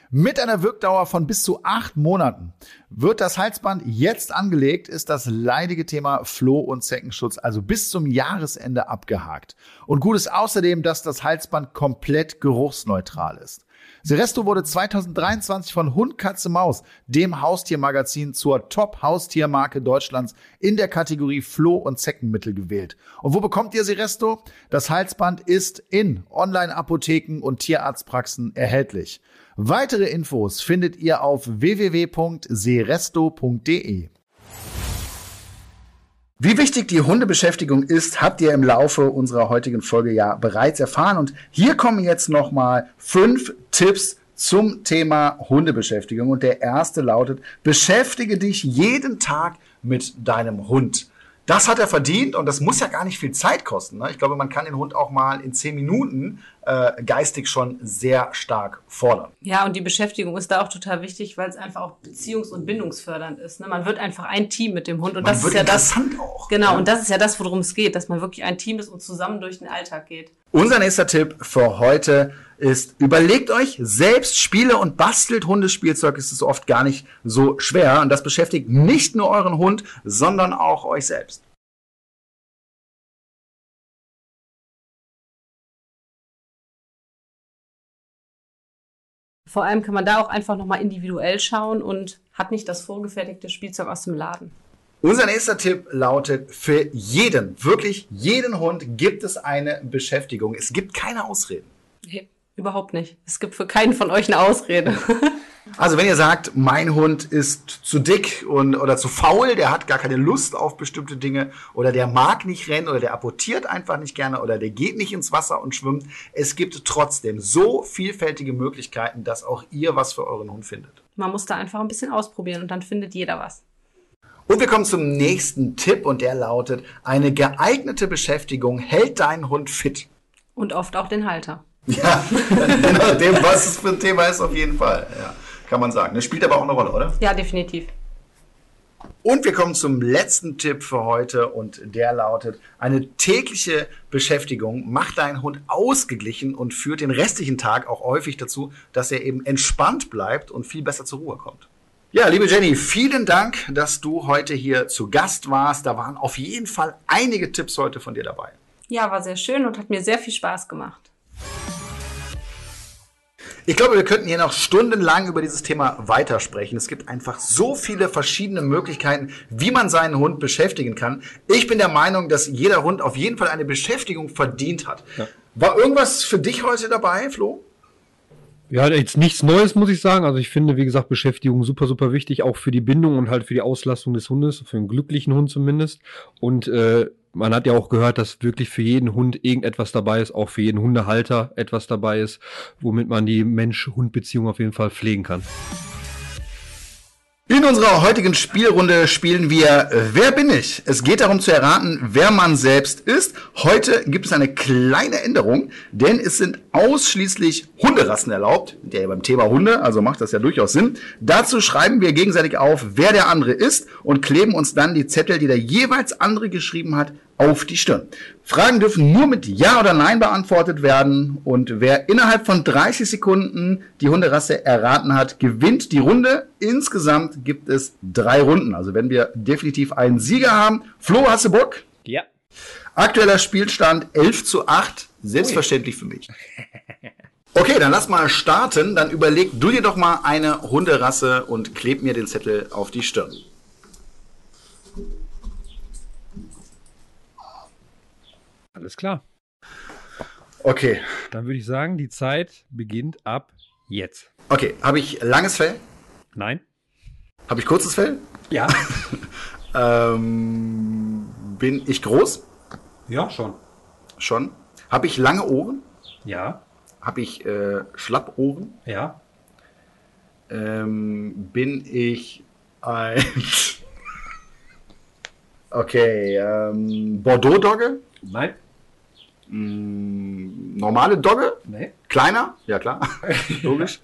Mit einer Wirkdauer von bis zu acht Monaten. Wird das Halsband jetzt angelegt, ist das leidige Thema Floh- und Zeckenschutz also bis zum Jahresende abgehakt. Und gut ist außerdem, dass das Halsband komplett geruchsneutral ist. Seresto wurde 2023 von Hund, Katze, Maus, dem Haustiermagazin, zur Top-Haustiermarke Deutschlands in der Kategorie Floh- und Zeckenmittel gewählt. Und wo bekommt ihr Seresto? Das Halsband ist in Online-Apotheken und Tierarztpraxen erhältlich. Weitere Infos findet ihr auf www.seresto.de. Wie wichtig die Hundebeschäftigung ist, habt ihr im Laufe unserer heutigen Folge ja bereits erfahren. Und hier kommen jetzt nochmal fünf Tipps zum Thema Hundebeschäftigung. Und der erste lautet, beschäftige dich jeden Tag mit deinem Hund. Das hat er verdient und das muss ja gar nicht viel Zeit kosten. Ne? Ich glaube, man kann den Hund auch mal in zehn Minuten äh, geistig schon sehr stark fordern. Ja, und die Beschäftigung ist da auch total wichtig, weil es einfach auch beziehungs- und bindungsfördernd ist. Ne? Man wird einfach ein Team mit dem Hund und Man das ist ja das. auch. Genau, Ja. und das ist ja das, worum es geht, dass man wirklich ein Team ist und zusammen durch den Alltag geht. Unser nächster Tipp für heute ist, überlegt euch selbst Spiele und bastelt Hundespielzeug. Es ist oft gar nicht so schwer. Und das beschäftigt nicht nur euren Hund, sondern auch euch selbst. Vor allem kann man da auch einfach nochmal individuell schauen und hat nicht das vorgefertigte Spielzeug aus dem Laden. Unser nächster Tipp lautet, für jeden, wirklich jeden Hund gibt es eine Beschäftigung. Es gibt keine Ausreden. Nee, überhaupt nicht. Es gibt für keinen von euch eine Ausrede. <laughs> Also wenn ihr sagt, mein Hund ist zu dick und, oder zu faul, der hat gar keine Lust auf bestimmte Dinge oder der mag nicht rennen oder der apportiert einfach nicht gerne oder der geht nicht ins Wasser und schwimmt, es gibt trotzdem so vielfältige Möglichkeiten, dass auch ihr was für euren Hund findet. Man muss da einfach ein bisschen ausprobieren und dann findet jeder was. Und wir kommen zum nächsten Tipp und der lautet, eine geeignete Beschäftigung hält deinen Hund fit. Und oft auch den Halter. Ja, <laughs> je nachdem, was es für ein Thema ist, auf jeden Fall. Ja, kann man sagen. Das spielt aber auch eine Rolle, oder? Ja, definitiv. Und wir kommen zum letzten Tipp für heute und der lautet, eine tägliche Beschäftigung macht deinen Hund ausgeglichen und führt den restlichen Tag auch häufig dazu, dass er eben entspannt bleibt und viel besser zur Ruhe kommt. Ja, liebe Jenny, vielen Dank, dass du heute hier zu Gast warst. Da waren auf jeden Fall einige Tipps heute von dir dabei. Ja, war sehr schön und hat mir sehr viel Spaß gemacht. Ich glaube, wir könnten hier noch stundenlang über dieses Thema weitersprechen. Es gibt einfach so viele verschiedene Möglichkeiten, wie man seinen Hund beschäftigen kann. Ich bin der Meinung, dass jeder Hund auf jeden Fall eine Beschäftigung verdient hat. Ja. War irgendwas für dich heute dabei, Flo? Ja, jetzt nichts Neues, muss ich sagen. Also ich finde, wie gesagt, Beschäftigung super, super wichtig, auch für die Bindung und halt für die Auslastung des Hundes, für einen glücklichen Hund zumindest. Und äh, man hat ja auch gehört, dass wirklich für jeden Hund irgendetwas dabei ist, auch für jeden Hundehalter etwas dabei ist, womit man die Mensch-Hund-Beziehung auf jeden Fall pflegen kann. In unserer heutigen Spielrunde spielen wir Wer bin ich? Es geht darum zu erraten, wer man selbst ist. Heute gibt es eine kleine Änderung, denn es sind ausschließlich Hunderassen erlaubt. Der beim Thema Hunde, also macht das ja durchaus Sinn. Dazu schreiben wir gegenseitig auf, wer der andere ist und kleben uns dann die Zettel, die der jeweils andere geschrieben hat, auf die Stirn. Fragen dürfen nur mit Ja oder Nein beantwortet werden und wer innerhalb von 30 Sekunden die Hunderasse erraten hat, gewinnt die Runde. Insgesamt gibt es drei Runden, also werden wir definitiv einen Sieger haben. Flo, hast du Bock? Ja. Aktueller Spielstand 11 zu 8, selbstverständlich für mich. <laughs> Okay, dann lass mal starten. Dann überleg du dir doch mal eine Hunderasse und kleb mir den Zettel auf die Stirn. Alles klar. Okay. Dann würde ich sagen, die Zeit beginnt ab jetzt. Okay, habe ich langes Fell? Nein. Habe ich kurzes Fell? Ja. <laughs> ähm, bin ich groß? Ja, schon. Schon. Habe ich lange Ohren? Ja. Habe ich äh, Schlappohren? Ja. Ähm, bin ich ein. <laughs> okay, ähm, Bordeaux-Dogge? Nein. Mm, normale Dogge? Nee. Kleiner? Ja, klar. <laughs> Logisch.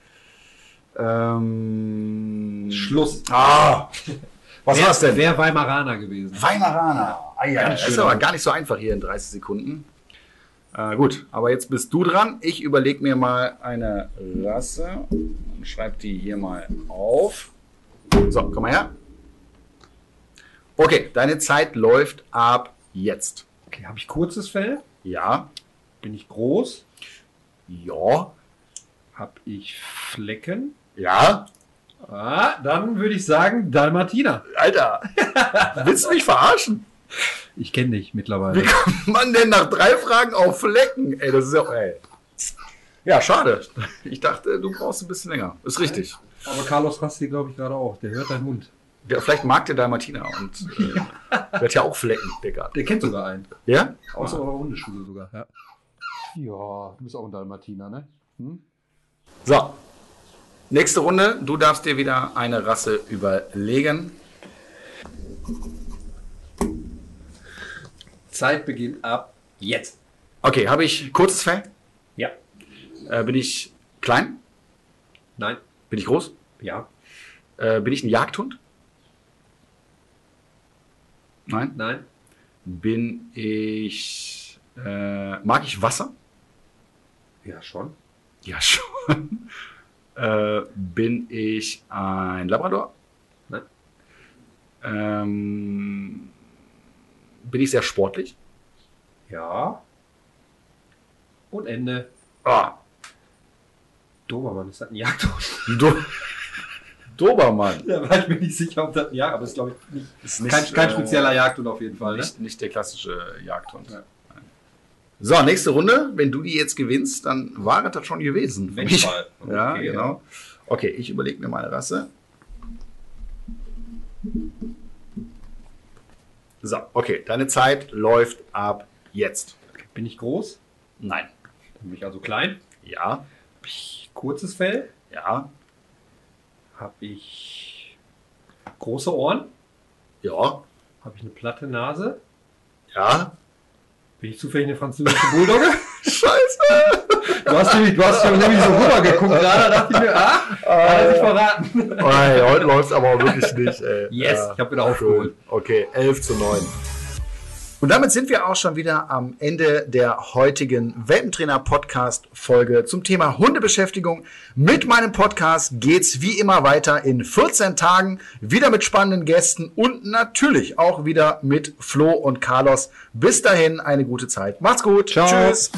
ähm, Schluss. Ah! Was Wer- war's denn? Wer Weimaraner gewesen? Weimaraner. Ah, ja, das ist aber gar nicht so einfach hier in 30 Sekunden. Äh, gut, aber jetzt bist du dran. Ich überlege mir mal eine Rasse und schreibe die hier mal auf. So, komm mal her. Okay, deine Zeit läuft ab jetzt. Okay, habe ich kurzes Fell? Ja, Bin ich groß? ja, Habe ich Flecken? ja. Ah, dann würde ich sagen Dalmatiner. Alter, willst du mich verarschen? Ich kenne dich Wie mittlerweile. kommt man denn nach drei Fragen auf Flecken? Ey, das ist ja. Ey. Ja, schade. Ich dachte, du brauchst ein bisschen länger. Ist richtig. Aber Carlos rastet, glaube ich, gerade auch. Der hört deinen Hund. Ja, vielleicht mag der Dalmatiner und äh, der hat ja auch Flecken, Digga. Der kennt sogar einen. Ja? Außer eurer Hundeschule sogar. Ja. ja, du bist auch ein Dalmatiner, ne? Hm? So. Nächste Runde. Du darfst dir wieder eine Rasse überlegen. Zeit beginnt ab jetzt. Okay, habe ich kurzes Fell? Ja. Äh, bin ich klein? Nein. Bin ich groß? Ja. Äh, bin ich ein Jagdhund? Nein. Nein. Bin ich. Äh, mag ich Wasser? Ja, schon. Ja, <laughs> schon. äh, bin ich ein Labrador? Nein. Ähm, bin ich sehr sportlich? Ja. Und Ende. Ah, Dobermann, ist das ein Jagdhund? <laughs> Do Dobermann. Da war ich mir nicht sicher, ob das ein Jagd, aber es ist, glaube ich, nicht, Ist nicht, kein, kein äh, spezieller Jagdhund auf jeden Fall. Ne? Nicht, nicht der klassische Jagdhund. Ja. So, nächste Runde. Wenn du die jetzt gewinnst, dann war das schon gewesen. Wenn mich. mal. <laughs> Ja, Okay, genau. Okay, ich überlege mir meine Rasse. So, okay, deine Zeit läuft ab jetzt. Bin ich groß? Nein. Bin ich also klein? Ja, kurzes Fell? ja, Habe ich große Ohren? ja, Habe ich eine platte Nase? ja. Bin ich zufällig eine französische Bulldogge? <laughs> Scheiße! Du hast nämlich, du hast nämlich so rübergeguckt gerade, da dachte ich mir, ah, hat er sich verraten. Ey, heute läuft es aber wirklich nicht. Ey. Yes, ich hab wieder aufgeholt. Okay, 11 zu 9. Und damit sind wir auch schon wieder am Ende der heutigen Welpentrainer-Podcast-Folge zum Thema Hundebeschäftigung. Mit meinem Podcast geht's wie immer weiter in 14 Tagen, wieder mit spannenden Gästen und natürlich auch wieder mit Flo und Carlos. Bis dahin eine gute Zeit. Macht's gut. Ciao. Tschüss.